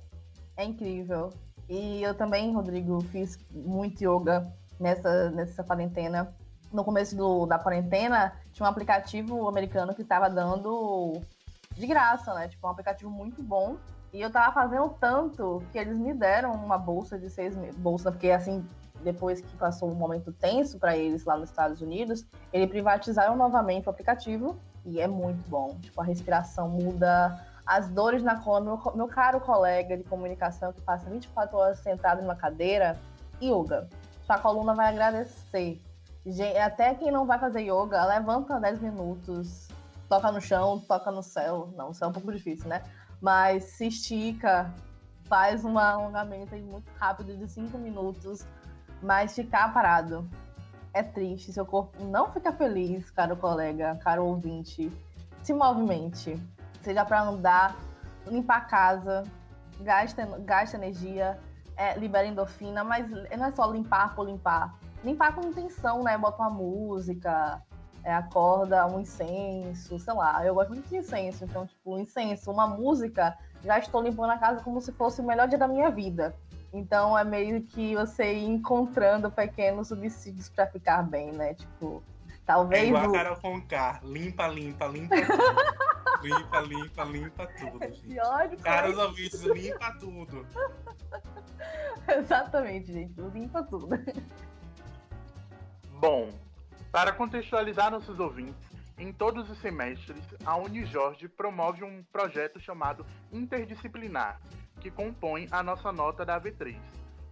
É incrível. E eu também, Rodrigo, fiz muito yoga nessa, nessa quarentena. No começo do, da quarentena, tinha um aplicativo americano que estava dando de graça, né? Tipo, um aplicativo muito bom. E eu tava fazendo tanto que eles me deram uma bolsa de seis meses. Bolsa, porque assim, depois que passou um momento tenso para eles lá nos Estados Unidos, eles privatizaram novamente o aplicativo e é muito bom. Tipo, a respiração muda, as dores na coluna. Meu, meu caro colega de comunicação que passa 24 horas sentado numa cadeira, yoga. Sua coluna vai agradecer. Até quem não vai fazer yoga, levanta 10 minutos, toca no chão, toca no céu. Não, isso é um pouco difícil, né? Mas se estica, faz um alongamento muito rápido de 5 minutos mas ficar parado é triste, seu corpo não fica feliz, caro colega, caro ouvinte. Se movimente. Seja para andar, limpar a casa, gasta, gasta energia, é, libera endorfina, mas não é só limpar por limpar. Limpar com intenção, né? Bota uma música, é, acorda um incenso, sei lá. Eu gosto muito de incenso, então, tipo, um incenso, uma música, já estou limpando a casa como se fosse o melhor dia da minha vida. Então é meio que você ir encontrando pequenos subsídios para ficar bem, né? Tipo, talvez. É igual o... a Carol com K. Limpa, limpa, limpa tudo. limpa, limpa, limpa tudo. É gente. Pior de Caros ouvintes, limpa tudo. Exatamente, gente. Limpa tudo. Bom, para contextualizar nossos ouvintes, em todos os semestres, a Unijorge promove um projeto chamado Interdisciplinar, que compõe a nossa nota da AV3.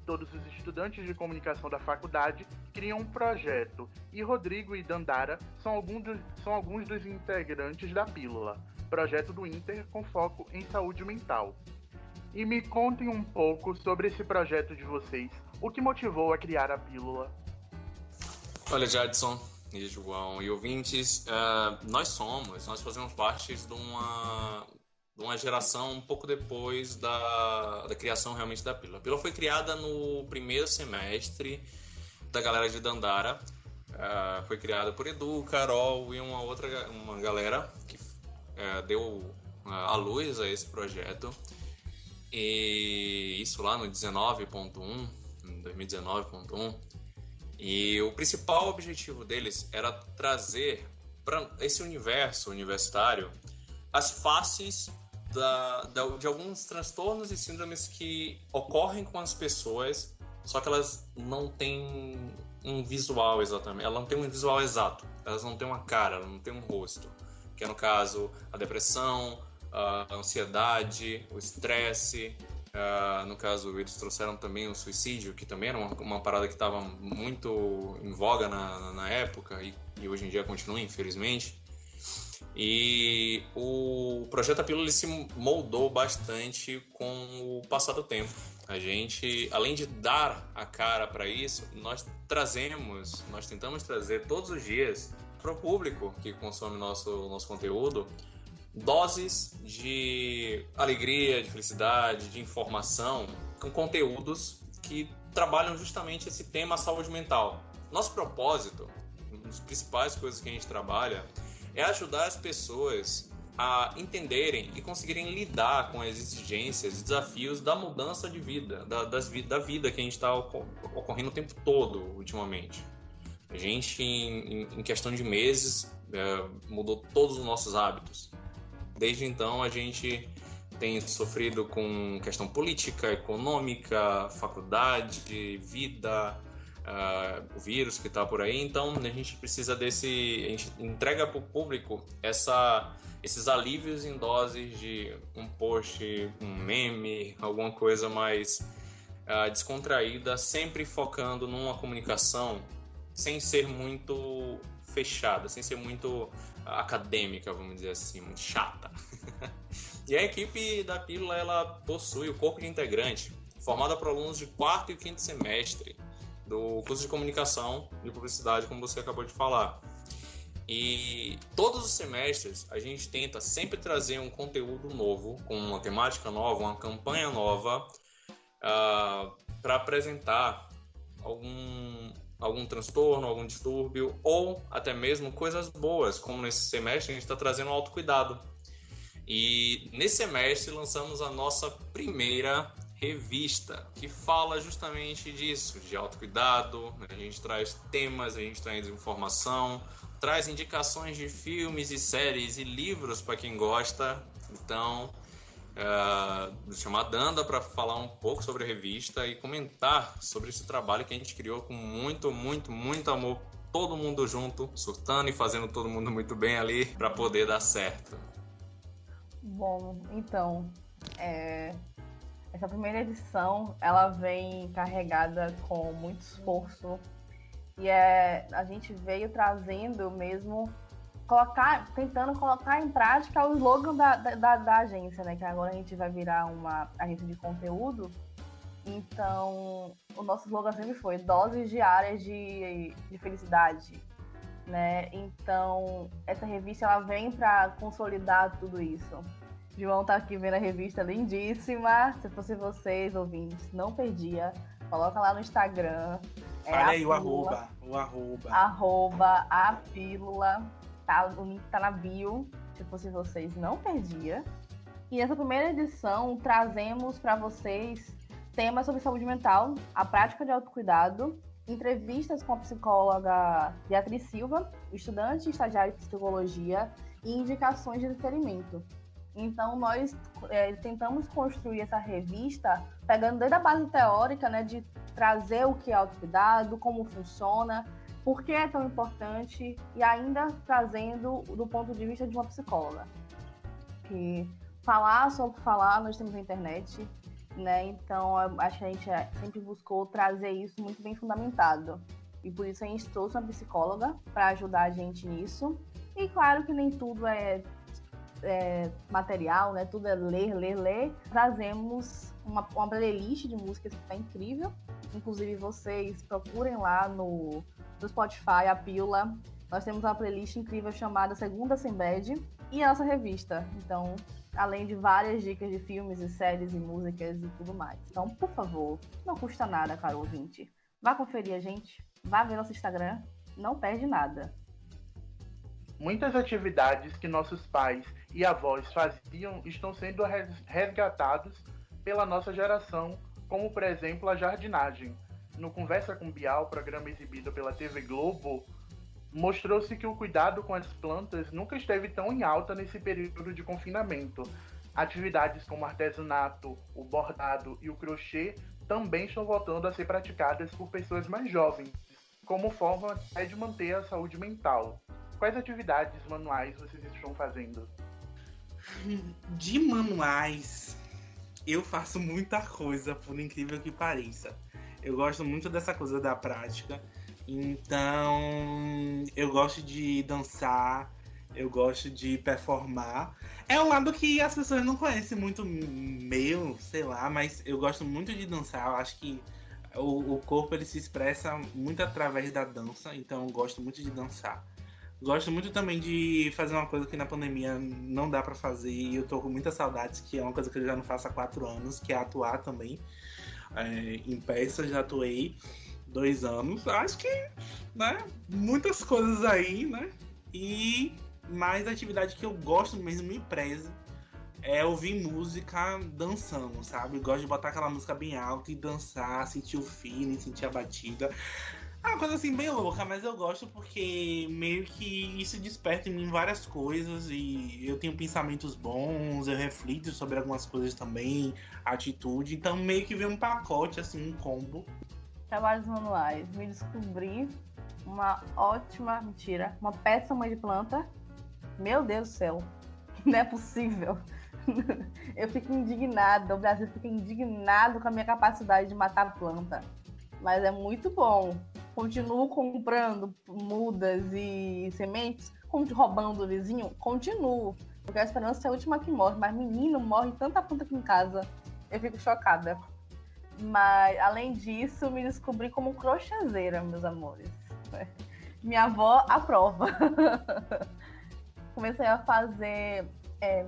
Todos os estudantes de comunicação da faculdade criam um projeto e Rodrigo e Dandara são alguns dos, são alguns dos integrantes da Pílula, projeto do Inter com foco em saúde mental. E me contem um pouco sobre esse projeto de vocês. O que motivou a criar a Pílula? Olha, Jadson e João e ouvintes, uh, nós somos, nós fazemos parte de uma, de uma geração um pouco depois da, da criação realmente da pílula. A pílula foi criada no primeiro semestre da galera de Dandara. Uh, foi criada por Edu, Carol e uma outra uma galera que uh, deu uh, a luz a esse projeto. E isso lá no 19.1, 2019.1. E o principal objetivo deles era trazer para esse universo universitário as faces da, da, de alguns transtornos e síndromes que ocorrem com as pessoas, só que elas não têm um visual exatamente, ela não tem um visual exato, elas não têm uma cara, elas não têm um rosto, que é no caso a depressão, a ansiedade, o estresse. Uh, no caso, eles trouxeram também o suicídio, que também era uma, uma parada que estava muito em voga na, na época e, e, hoje em dia continua, infelizmente. E o projeto Apilo ele se moldou bastante com o passar do tempo. A gente, além de dar a cara para isso, nós trazemos, nós tentamos trazer todos os dias para o público que consome nosso, nosso conteúdo doses de alegria, de felicidade, de informação, com conteúdos que trabalham justamente esse tema saúde mental. Nosso propósito, uma das principais coisas que a gente trabalha, é ajudar as pessoas a entenderem e conseguirem lidar com as exigências e desafios da mudança de vida, da, das, da vida que a gente está ocorrendo o tempo todo ultimamente. A gente, em, em questão de meses, é, mudou todos os nossos hábitos. Desde então, a gente tem sofrido com questão política, econômica, faculdade, vida, uh, vírus que está por aí. Então, a gente precisa desse. A gente entrega para o público essa, esses alívios em doses de um post, um meme, alguma coisa mais uh, descontraída, sempre focando numa comunicação sem ser muito fechada, sem ser muito acadêmica, vamos dizer assim, muito chata. e a equipe da Pílula ela possui o corpo de integrante, formado por alunos de quarto e quinto semestre do curso de comunicação e publicidade, como você acabou de falar. E todos os semestres a gente tenta sempre trazer um conteúdo novo, com uma temática nova, uma campanha nova, uh, ah, para apresentar algum, algum transtorno, algum distúrbio, ou até mesmo coisas boas, como nesse semestre a gente está trazendo autocuidado. E nesse semestre lançamos a nossa primeira revista, que fala justamente disso, de autocuidado. A gente traz temas, a gente traz informação, traz indicações de filmes e séries e livros para quem gosta. Então, uh, chamar a Danda para falar um pouco sobre a revista e comentar sobre esse trabalho que a gente criou com muito, muito, muito amor. Todo mundo junto, surtando e fazendo todo mundo muito bem ali para poder dar certo. Bom, então, é... essa primeira edição ela vem carregada com muito esforço e é, a gente veio trazendo mesmo colocar, tentando colocar em prática o slogan da, da, da, agência, né? Que agora a gente vai virar uma agência de conteúdo. Então, o nosso slogan sempre foi doses diárias de, de felicidade, né? Então, essa revista ela vem para consolidar tudo isso. João tá aqui vendo a revista lindíssima. Se fosse vocês, ouvintes, não perdia. Coloca lá no Instagram. É Fale aí o arroba. O arroba. Arroba a pílula Tá, o link tá na bio. Se fosse vocês, não perdia. E nessa primeira edição, trazemos para vocês temas sobre saúde mental, a prática de autocuidado, entrevistas com a psicóloga Beatriz Silva, estudante e estagiário de psicologia e indicações de entretenimento. Então, nós é, tentamos construir essa revista pegando desde a base teórica, né, de trazer o que é autocuidado, como funciona, por que é tão importante e ainda trazendo do ponto de vista de uma psicóloga. Que falar sobre falar, nós temos a internet, né? Então, acho que a gente é, sempre buscou trazer isso muito bem fundamentado. E por isso a gente trouxe uma psicóloga para ajudar a gente nisso. E claro que nem tudo é, é, material, né? Tudo é ler, ler, ler. Trazemos uma, uma playlist de músicas que está incrível. Inclusive, vocês procurem lá no do Spotify, a Pílula. Nós temos uma playlist incrível chamada Segunda Sem Bad e a nossa revista. Então, além de várias dicas de filmes e séries e músicas e tudo mais. Então, por favor, não custa nada, caro ouvinte. Vá conferir a gente, vá ver nosso Instagram, não perde nada. Muitas atividades que nossos pais e avós faziam estão sendo resgatados pela nossa geração, como por exemplo a jardinagem, no Conversa com Bial, programa exibido pela TV Globo, mostrou-se que o cuidado com as plantas nunca esteve tão em alta nesse período de confinamento. Atividades como artesanato, o bordado e o crochê também estão voltando a ser praticadas por pessoas mais jovens, como forma de manter a saúde mental. Quais atividades manuais vocês estão fazendo? De manuais, eu faço muita coisa, por incrível que pareça. Eu gosto muito dessa coisa da prática. Então, eu gosto de dançar, eu gosto de performar. É um lado que as pessoas não conhecem muito meu, sei lá, mas eu gosto muito de dançar. Eu acho que o, o corpo ele se expressa muito através da dança, então eu gosto muito de dançar. Gosto muito também de fazer uma coisa que na pandemia não dá para fazer e eu tô com muitas saudades, que é uma coisa que eu já não faço há quatro anos, que é atuar também. É, em peça já atuei dois anos. Acho que, né, muitas coisas aí, né? E mais atividade que eu gosto mesmo, me prezo, é ouvir música dançando, sabe? Gosto de botar aquela música bem alta e dançar, sentir o feeling, sentir a batida. É uma coisa assim bem louca, mas eu gosto porque meio que isso desperta em mim várias coisas e eu tenho pensamentos bons, eu reflito sobre algumas coisas também, atitude, então meio que vem um pacote, assim, um combo. Trabalhos manuais, me descobri uma ótima, mentira, uma péssima de planta. Meu Deus do céu, não é possível. eu fico indignada, o Brasil fica indignado com a minha capacidade de matar planta. Mas é muito bom. Continuo comprando mudas e sementes, roubando o vizinho, continuo. Porque a esperança é a última que morre. Mas menino, morre tanta planta aqui em casa. Eu fico chocada. Mas, além disso, me descobri como crochêzeira, meus amores. Minha avó aprova. Comecei a fazer é,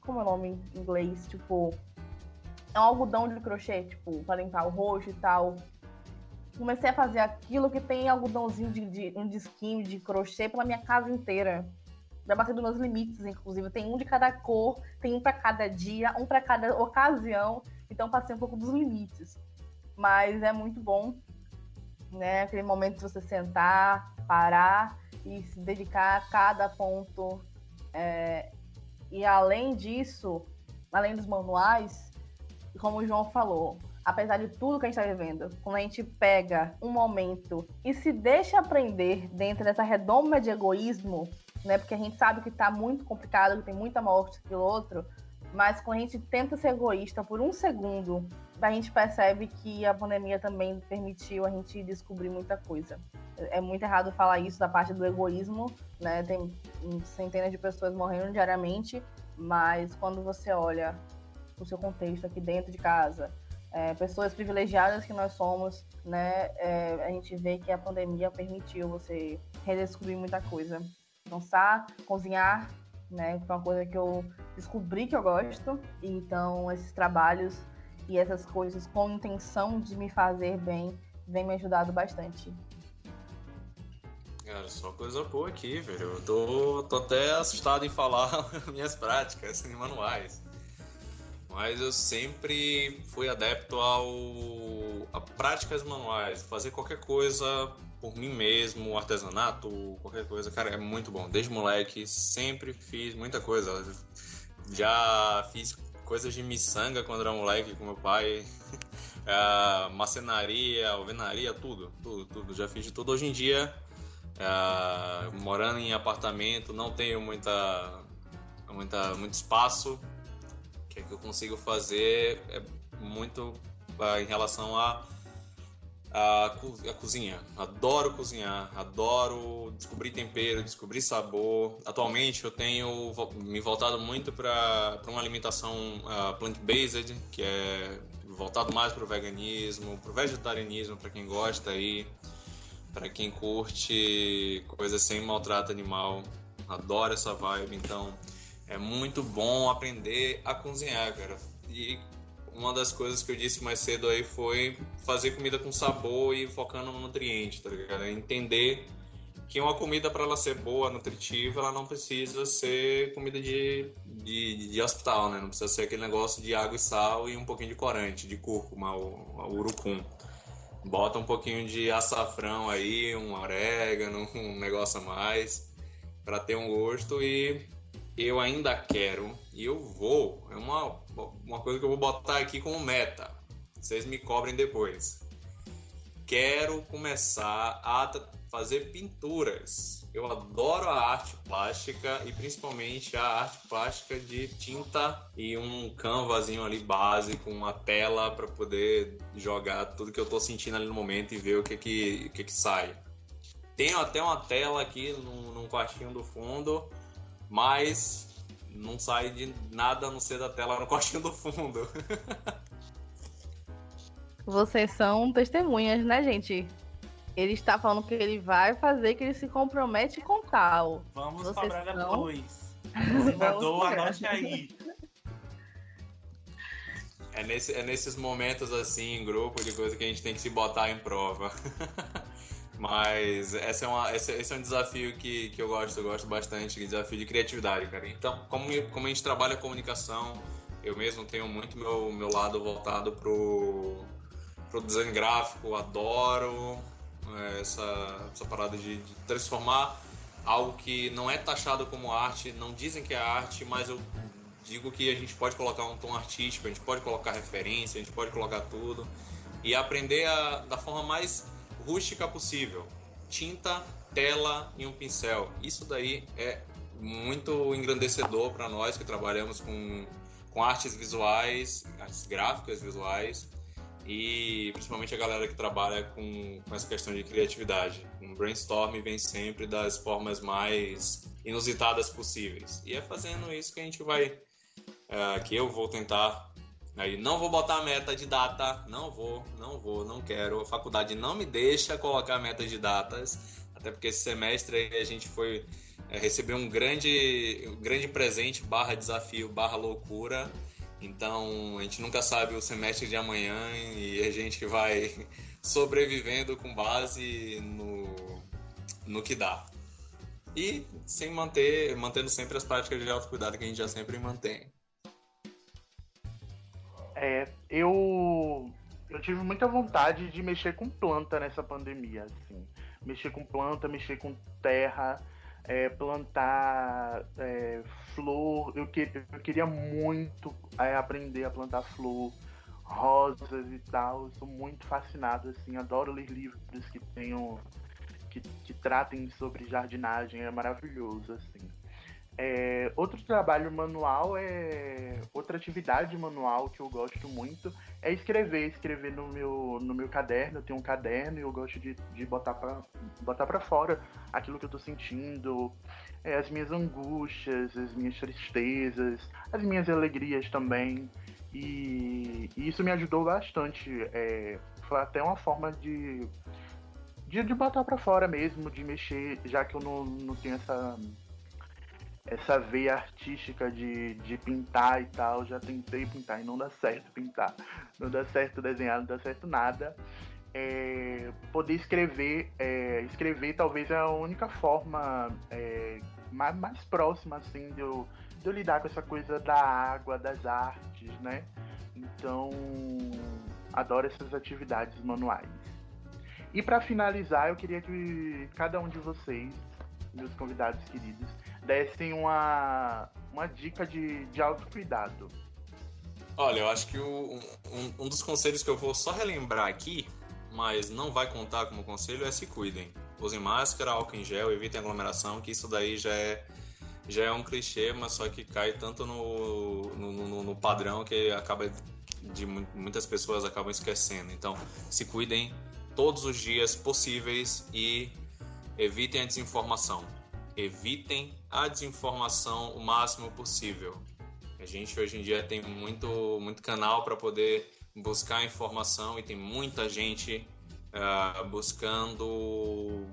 como é o nome em inglês? Tipo, é um algodão de crochê, tipo, para limpar o rosto e tal. Comecei a fazer aquilo que tem algodãozinho de, de um disquinho de crochê pela minha casa inteira. Já bati dos meus limites, inclusive. Tem um de cada cor, tem um para cada dia, um para cada ocasião. Então passei um pouco dos limites. Mas é muito bom, né? Aquele momento de você sentar, parar e se dedicar a cada ponto é, e além disso, além dos manuais, como o João falou, apesar de tudo que a gente está vivendo, quando a gente pega um momento e se deixa aprender dentro dessa redoma de egoísmo, né? Porque a gente sabe que está muito complicado, que tem muita morte pelo outro, mas quando a gente tenta ser egoísta por um segundo, a gente percebe que a pandemia também permitiu a gente descobrir muita coisa. É muito errado falar isso da parte do egoísmo, né? Tem centenas de pessoas morrendo diariamente, mas quando você olha o seu contexto aqui dentro de casa, é, pessoas privilegiadas que nós somos, né? É, a gente vê que a pandemia permitiu você redescobrir muita coisa. Dançar, cozinhar, né? Foi uma coisa que eu descobri que eu gosto. Então, esses trabalhos e essas coisas com intenção de me fazer bem vem me ajudado bastante. Cara, só coisa boa aqui, velho. Eu tô, tô até assustado em falar minhas práticas em manuais. Mas eu sempre fui adepto ao a práticas manuais, fazer qualquer coisa por mim mesmo, artesanato, qualquer coisa, cara, é muito bom. Desde moleque sempre fiz muita coisa. Já fiz coisas de miçanga quando era moleque com meu pai. uh, macenaria, alvenaria, tudo, tudo, tudo. Já fiz de tudo. Hoje em dia, uh, morando em apartamento, não tenho muita, muita, muito espaço. Que, eu consigo fazer é muito uh, em relação a a, a, cozinha. Adoro cozinhar, adoro descobrir tempero, descobrir sabor. Atualmente eu tenho me voltado muito para uma alimentação uh, plant-based, que é voltado mais para o veganismo, para o vegetarianismo, para quem gosta aí, para quem curte coisas sem maltrato animal. Adoro essa vibe, então é muito bom aprender a cozinhar, cara. E uma das coisas que eu disse mais cedo aí foi fazer comida com sabor e focando no nutriente, tá ligado? Entender que uma comida para ela ser boa, nutritiva, ela não precisa ser comida de, de, de, hospital, né? Não precisa ser aquele negócio de água e sal e um pouquinho de corante, de cúrcuma, o, o urucum. Bota um pouquinho de açafrão aí, um orégano, um negócio a mais para ter um gosto e eu ainda quero e eu vou. É uma, uma coisa que eu vou botar aqui como meta. Vocês me cobrem depois. quero começar a fazer pinturas. Eu adoro a arte plástica e principalmente a arte plástica de tinta e um canvasinho ali base com uma tela para poder jogar tudo que eu estou sentindo ali no momento e ver o que que, o que, que sai. Tenho até uma tela aqui num, num quartinho do fundo, mas não sai de nada a não ser da tela no quartinho do fundo. Vocês são testemunhas, né, gente? Ele está falando que ele vai fazer, que ele se compromete com tal. Vamos Vocês cobrar são... depois. Apresentador, anote aí. É, nesse, é nesses momentos assim, em grupo, de coisa que a gente tem que se botar em prova. Mas essa é uma, esse, esse, é um desafio que, que eu gosto, eu gosto bastante, desafio de criatividade, cara. Então, como, como a gente trabalha comunicação, eu mesmo tenho muito meu, meu lado voltado pro, pro design gráfico, adoro é, essa, essa parada de, de, transformar algo que não é taxado como arte, não dizem que é arte, mas eu digo que a gente pode colocar um tom artístico, a gente pode colocar referência, a gente pode colocar tudo e aprender a, da forma mais rústica possível. Tinta, tela e um pincel. Isso daí é muito engrandecedor para nós que trabalhamos com, com artes visuais, artes gráficas visuais e principalmente a galera que trabalha com, com essa questão de criatividade. Um brainstorm vem sempre das formas mais inusitadas possíveis. E é fazendo isso que a gente vai, é, que eu vou tentar. Aí não vou botar meta de data, não vou, não vou, não quero. A faculdade não me deixa colocar meta de datas, até porque esse semestre a gente foi é, receber um grande, um grande presente barra desafio barra loucura então a gente nunca sabe o semestre de amanhã e a gente vai sobrevivendo com base no, no que dá. E sem manter, mantendo sempre as práticas de autocuidado que a gente já sempre mantém. É, eu eu tive muita vontade de mexer com planta nessa pandemia, assim. Mexer com planta, mexer com terra, é, plantar é, flor. Eu, que, eu queria muito é, aprender a plantar flor, rosas e tal. Eu sou muito fascinado, assim, adoro ler livros que tenham. Que, que tratem sobre jardinagem, é maravilhoso, assim. É, outro trabalho manual é. Outra atividade manual que eu gosto muito é escrever. Escrever no meu, no meu caderno. Eu tenho um caderno e eu gosto de, de botar para botar pra fora aquilo que eu tô sentindo, é, as minhas angústias, as minhas tristezas, as minhas alegrias também. E, e isso me ajudou bastante. É, foi até uma forma de, de, de botar para fora mesmo, de mexer, já que eu não, não tenho essa essa veia artística de, de pintar e tal. Já tentei pintar e não dá certo pintar. Não dá certo desenhar, não dá certo nada. É, poder escrever, é, escrever talvez é a única forma é, mais, mais próxima assim de eu, de eu lidar com essa coisa da água, das artes, né? Então, adoro essas atividades manuais. E para finalizar, eu queria que cada um de vocês, meus convidados queridos, dessem uma, uma dica de, de autocuidado. Olha, eu acho que o, um, um dos conselhos que eu vou só relembrar aqui, mas não vai contar como conselho, é se cuidem. Usem máscara, álcool em gel, evitem aglomeração, que isso daí já é, já é um clichê, mas só que cai tanto no, no, no, no padrão que acaba de muitas pessoas acabam esquecendo. Então, se cuidem todos os dias possíveis e evitem a desinformação evitem a desinformação o máximo possível. A gente hoje em dia tem muito, muito canal para poder buscar informação e tem muita gente uh, buscando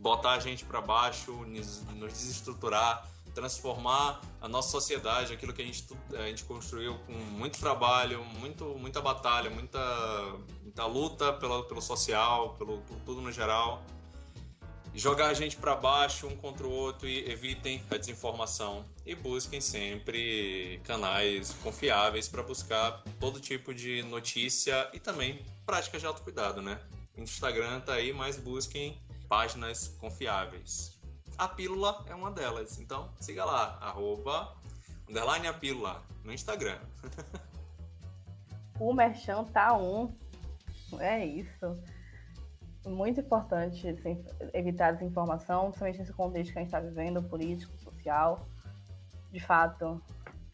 botar a gente para baixo, nos, desestruturar, transformar a nossa sociedade, aquilo que a gente, a gente construiu com muito trabalho, muito, muita batalha, muita, muita luta pelo, pelo social, pelo, por tudo no geral jogar a gente para baixo um contra o outro e evitem a desinformação e busquem sempre canais confiáveis para buscar todo tipo de notícia e também práticas de autocuidado, né? Instagram tá aí, mas busquem páginas confiáveis. A pílula é uma delas, então siga lá, arroba, underline a pílula, no Instagram. o merchan tá um, é isso. Muito importante evitar desinformação, principalmente nesse contexto que a gente está vivendo, político, social. De fato,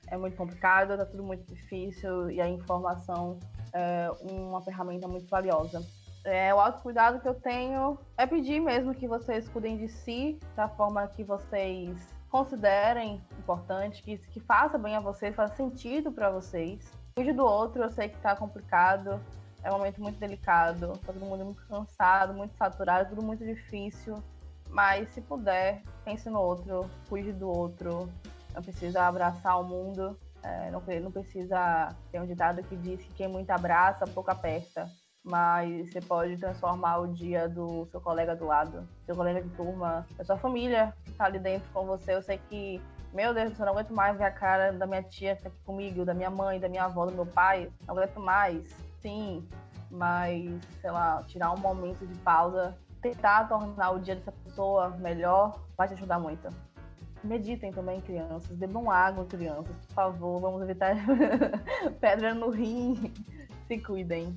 é muito complicado, está tudo muito difícil e a informação é uma ferramenta muito valiosa. É, o autocuidado que eu tenho é pedir mesmo que vocês cuidem de si da forma que vocês considerem importante, que, que faça bem a vocês, faça sentido para vocês. Cuide do outro, eu sei que está complicado, é um momento muito delicado, tá todo mundo muito cansado, muito saturado, tudo muito difícil. Mas se puder, pense no outro, cuide do outro. Não precisa abraçar o mundo. É, não, não precisa ter um ditado que diz que quem muito abraça, pouco aperta. Mas você pode transformar o dia do seu colega do lado, seu colega de turma, da sua família que tá ali dentro com você. Eu sei que, meu Deus, eu não aguento mais ver a cara da minha tia que tá aqui comigo, da minha mãe, da minha avó, do meu pai. Não aguento mais sim, mas, sei lá, tirar um momento de pausa, tentar tornar o dia dessa pessoa melhor, vai te ajudar muito. Meditem também, crianças. Bebam água, crianças, por favor. Vamos evitar pedra no rim. Se cuidem.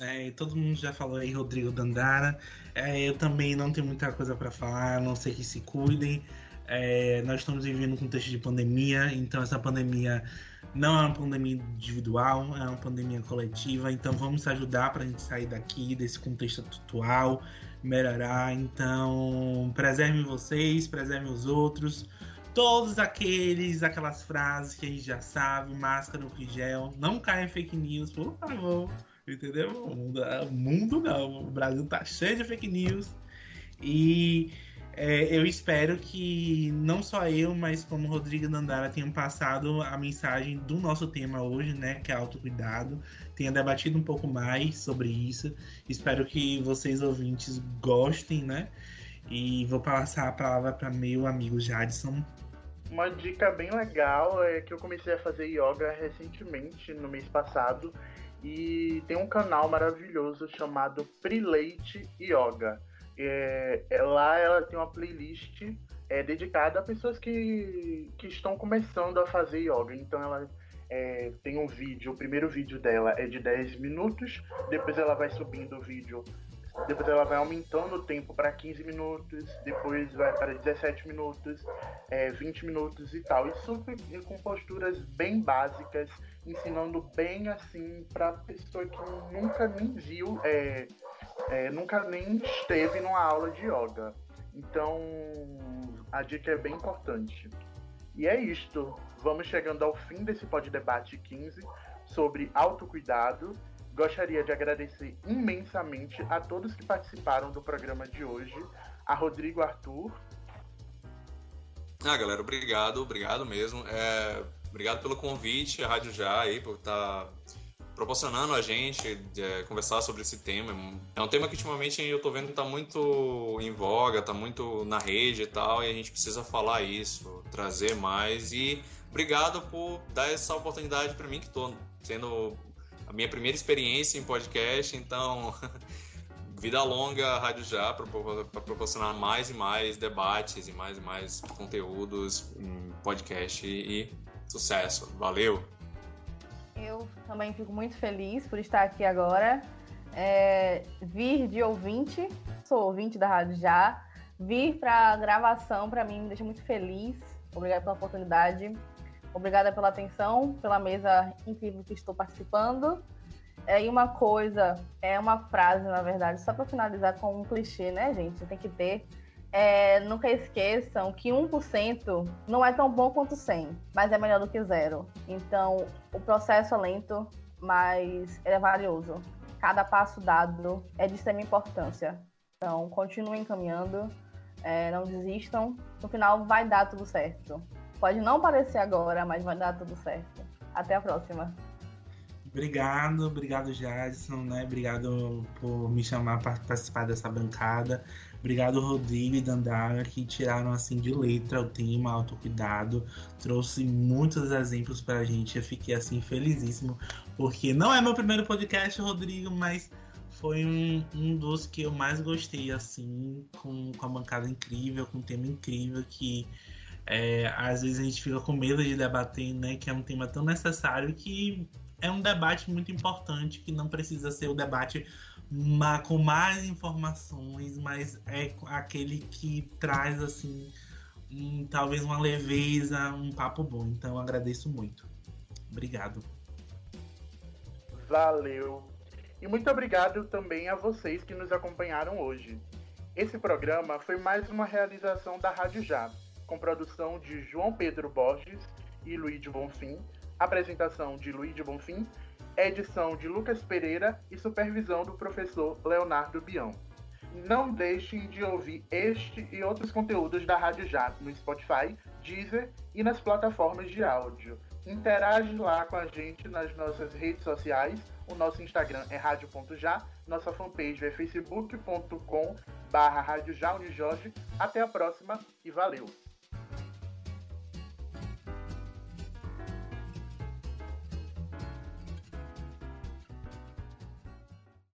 É, todo mundo já falou aí, Rodrigo Dandara. É, eu também não tenho muita coisa para falar, a não sei que se cuidem. É, nós estamos vivendo um contexto de pandemia, então essa pandemia não é uma pandemia individual, é uma pandemia coletiva, então vamos ajudar para a gente sair daqui, desse contexto atual, melhorar. Então, preservem vocês, preservem os outros. Todos aqueles, aquelas frases que a gente já sabe, máscara, no gel, não caia em fake news, por favor. Entendeu? O mundo, o mundo não, o Brasil tá cheio de fake news. E é, eu espero que não só eu, mas como Rodrigo Dandara tenham passado a mensagem do nosso tema hoje, né, que é autocuidado, tenha debatido um pouco mais sobre isso. Espero que vocês ouvintes gostem, né? E vou passar a palavra para meu amigo Jadson. Uma dica bem legal é que eu comecei a fazer yoga recentemente, no mês passado, e tem um canal maravilhoso chamado Prelate Yoga é, é, lá ela tem uma playlist é, dedicada a pessoas que, que estão começando a fazer yoga. Então ela é, tem um vídeo, o primeiro vídeo dela é de 10 minutos, depois ela vai subindo o vídeo, depois ela vai aumentando o tempo para 15 minutos, depois vai para 17 minutos, é, 20 minutos e tal. E super com posturas bem básicas, ensinando bem assim para pessoa que nunca nem viu. É, é, nunca nem esteve numa aula de yoga. Então, a dica é bem importante. E é isto. Vamos chegando ao fim desse Pod Debate 15 sobre autocuidado. Gostaria de agradecer imensamente a todos que participaram do programa de hoje. A Rodrigo Arthur. Ah, galera, obrigado, obrigado mesmo. É, obrigado pelo convite, a Rádio Já aí, por estar. Tá proporcionando a gente é, conversar sobre esse tema. É um tema que ultimamente eu tô vendo que tá muito em voga, tá muito na rede e tal, e a gente precisa falar isso, trazer mais. E obrigado por dar essa oportunidade para mim, que tô tendo a minha primeira experiência em podcast, então. vida longa Rádio Já para proporcionar mais e mais debates e mais e mais conteúdos em podcast e sucesso. Valeu! Eu também fico muito feliz por estar aqui agora. É, vir de ouvinte, sou ouvinte da Rádio Já. Vir para gravação, para mim, me deixa muito feliz. Obrigada pela oportunidade. Obrigada pela atenção, pela mesa incrível que estou participando. É, e uma coisa, é uma frase, na verdade, só para finalizar com um clichê, né, gente? Tem que ter é, nunca esqueçam que 1% não é tão bom quanto 100, mas é melhor do que zero. Então, o processo é lento, mas é valioso. Cada passo dado é de extrema importância. Então, continuem caminhando, é, não desistam. No final, vai dar tudo certo. Pode não parecer agora, mas vai dar tudo certo. Até a próxima. Obrigado, obrigado Jadson, né? Obrigado por me chamar para participar dessa bancada. Obrigado, Rodrigo e Dandara, que tiraram assim de letra o tema autocuidado. Trouxe muitos exemplos para a gente. Eu fiquei assim felizíssimo, porque não é meu primeiro podcast, Rodrigo, mas foi um, um dos que eu mais gostei, assim, com, com a bancada incrível, com um tema incrível que é, às vezes a gente fica com medo de debater, né? Que é um tema tão necessário que é um debate muito importante, que não precisa ser o debate com mais informações, mas é aquele que traz assim um, talvez uma leveza, um papo bom. Então agradeço muito. Obrigado. Valeu. E muito obrigado também a vocês que nos acompanharam hoje. Esse programa foi mais uma realização da Rádio Já, com produção de João Pedro Borges e Luiz Bonfim, apresentação de Luiz de Bonfim edição de Lucas Pereira e supervisão do professor Leonardo Bião. Não deixem de ouvir este e outros conteúdos da Rádio Já no Spotify, Deezer e nas plataformas de áudio. Interage lá com a gente nas nossas redes sociais. O nosso Instagram é rádio.já, nossa fanpage é facebook.com barra Até a próxima e valeu!